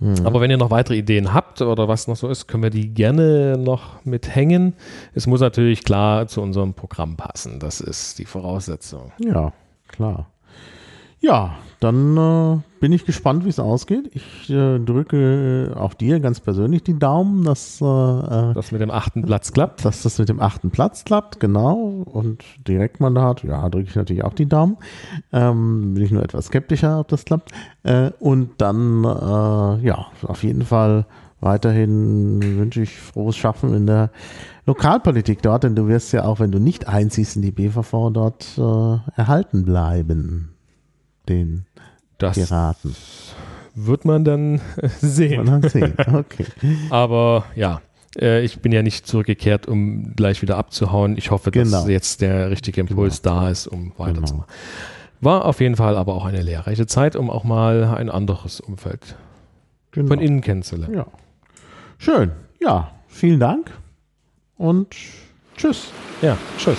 Mhm. Aber wenn ihr noch weitere Ideen habt oder was noch so ist, können wir die gerne noch mithängen. Es muss natürlich klar zu unserem Programm passen. Das ist die Voraussetzung. Ja, klar. Ja, dann äh, bin ich gespannt, wie es ausgeht. Ich äh, drücke auch dir ganz persönlich die Daumen, dass, äh, äh, Das mit dem achten Platz klappt. dass das mit dem achten Platz klappt, genau. Und Direktmandat, ja, drücke ich natürlich auch die Daumen. Ähm, bin ich nur etwas skeptischer, ob das klappt. Äh, und dann, äh, ja, auf jeden Fall weiterhin wünsche ich frohes Schaffen in der Lokalpolitik dort, denn du wirst ja auch, wenn du nicht einziehst in die BVV, dort äh, erhalten bleiben. Den Das Piraten. wird man dann sehen. Mal sehen. Okay. Aber ja, äh, ich bin ja nicht zurückgekehrt, um gleich wieder abzuhauen. Ich hoffe, dass Genau. jetzt der richtige Impuls da ist, um weiterzumachen. War auf jeden Fall aber auch eine lehrreiche Zeit, um auch mal ein anderes Umfeld genau. von innen kennenzulernen. Ja. Schön. Ja, vielen Dank und tschüss. Ja, tschüss.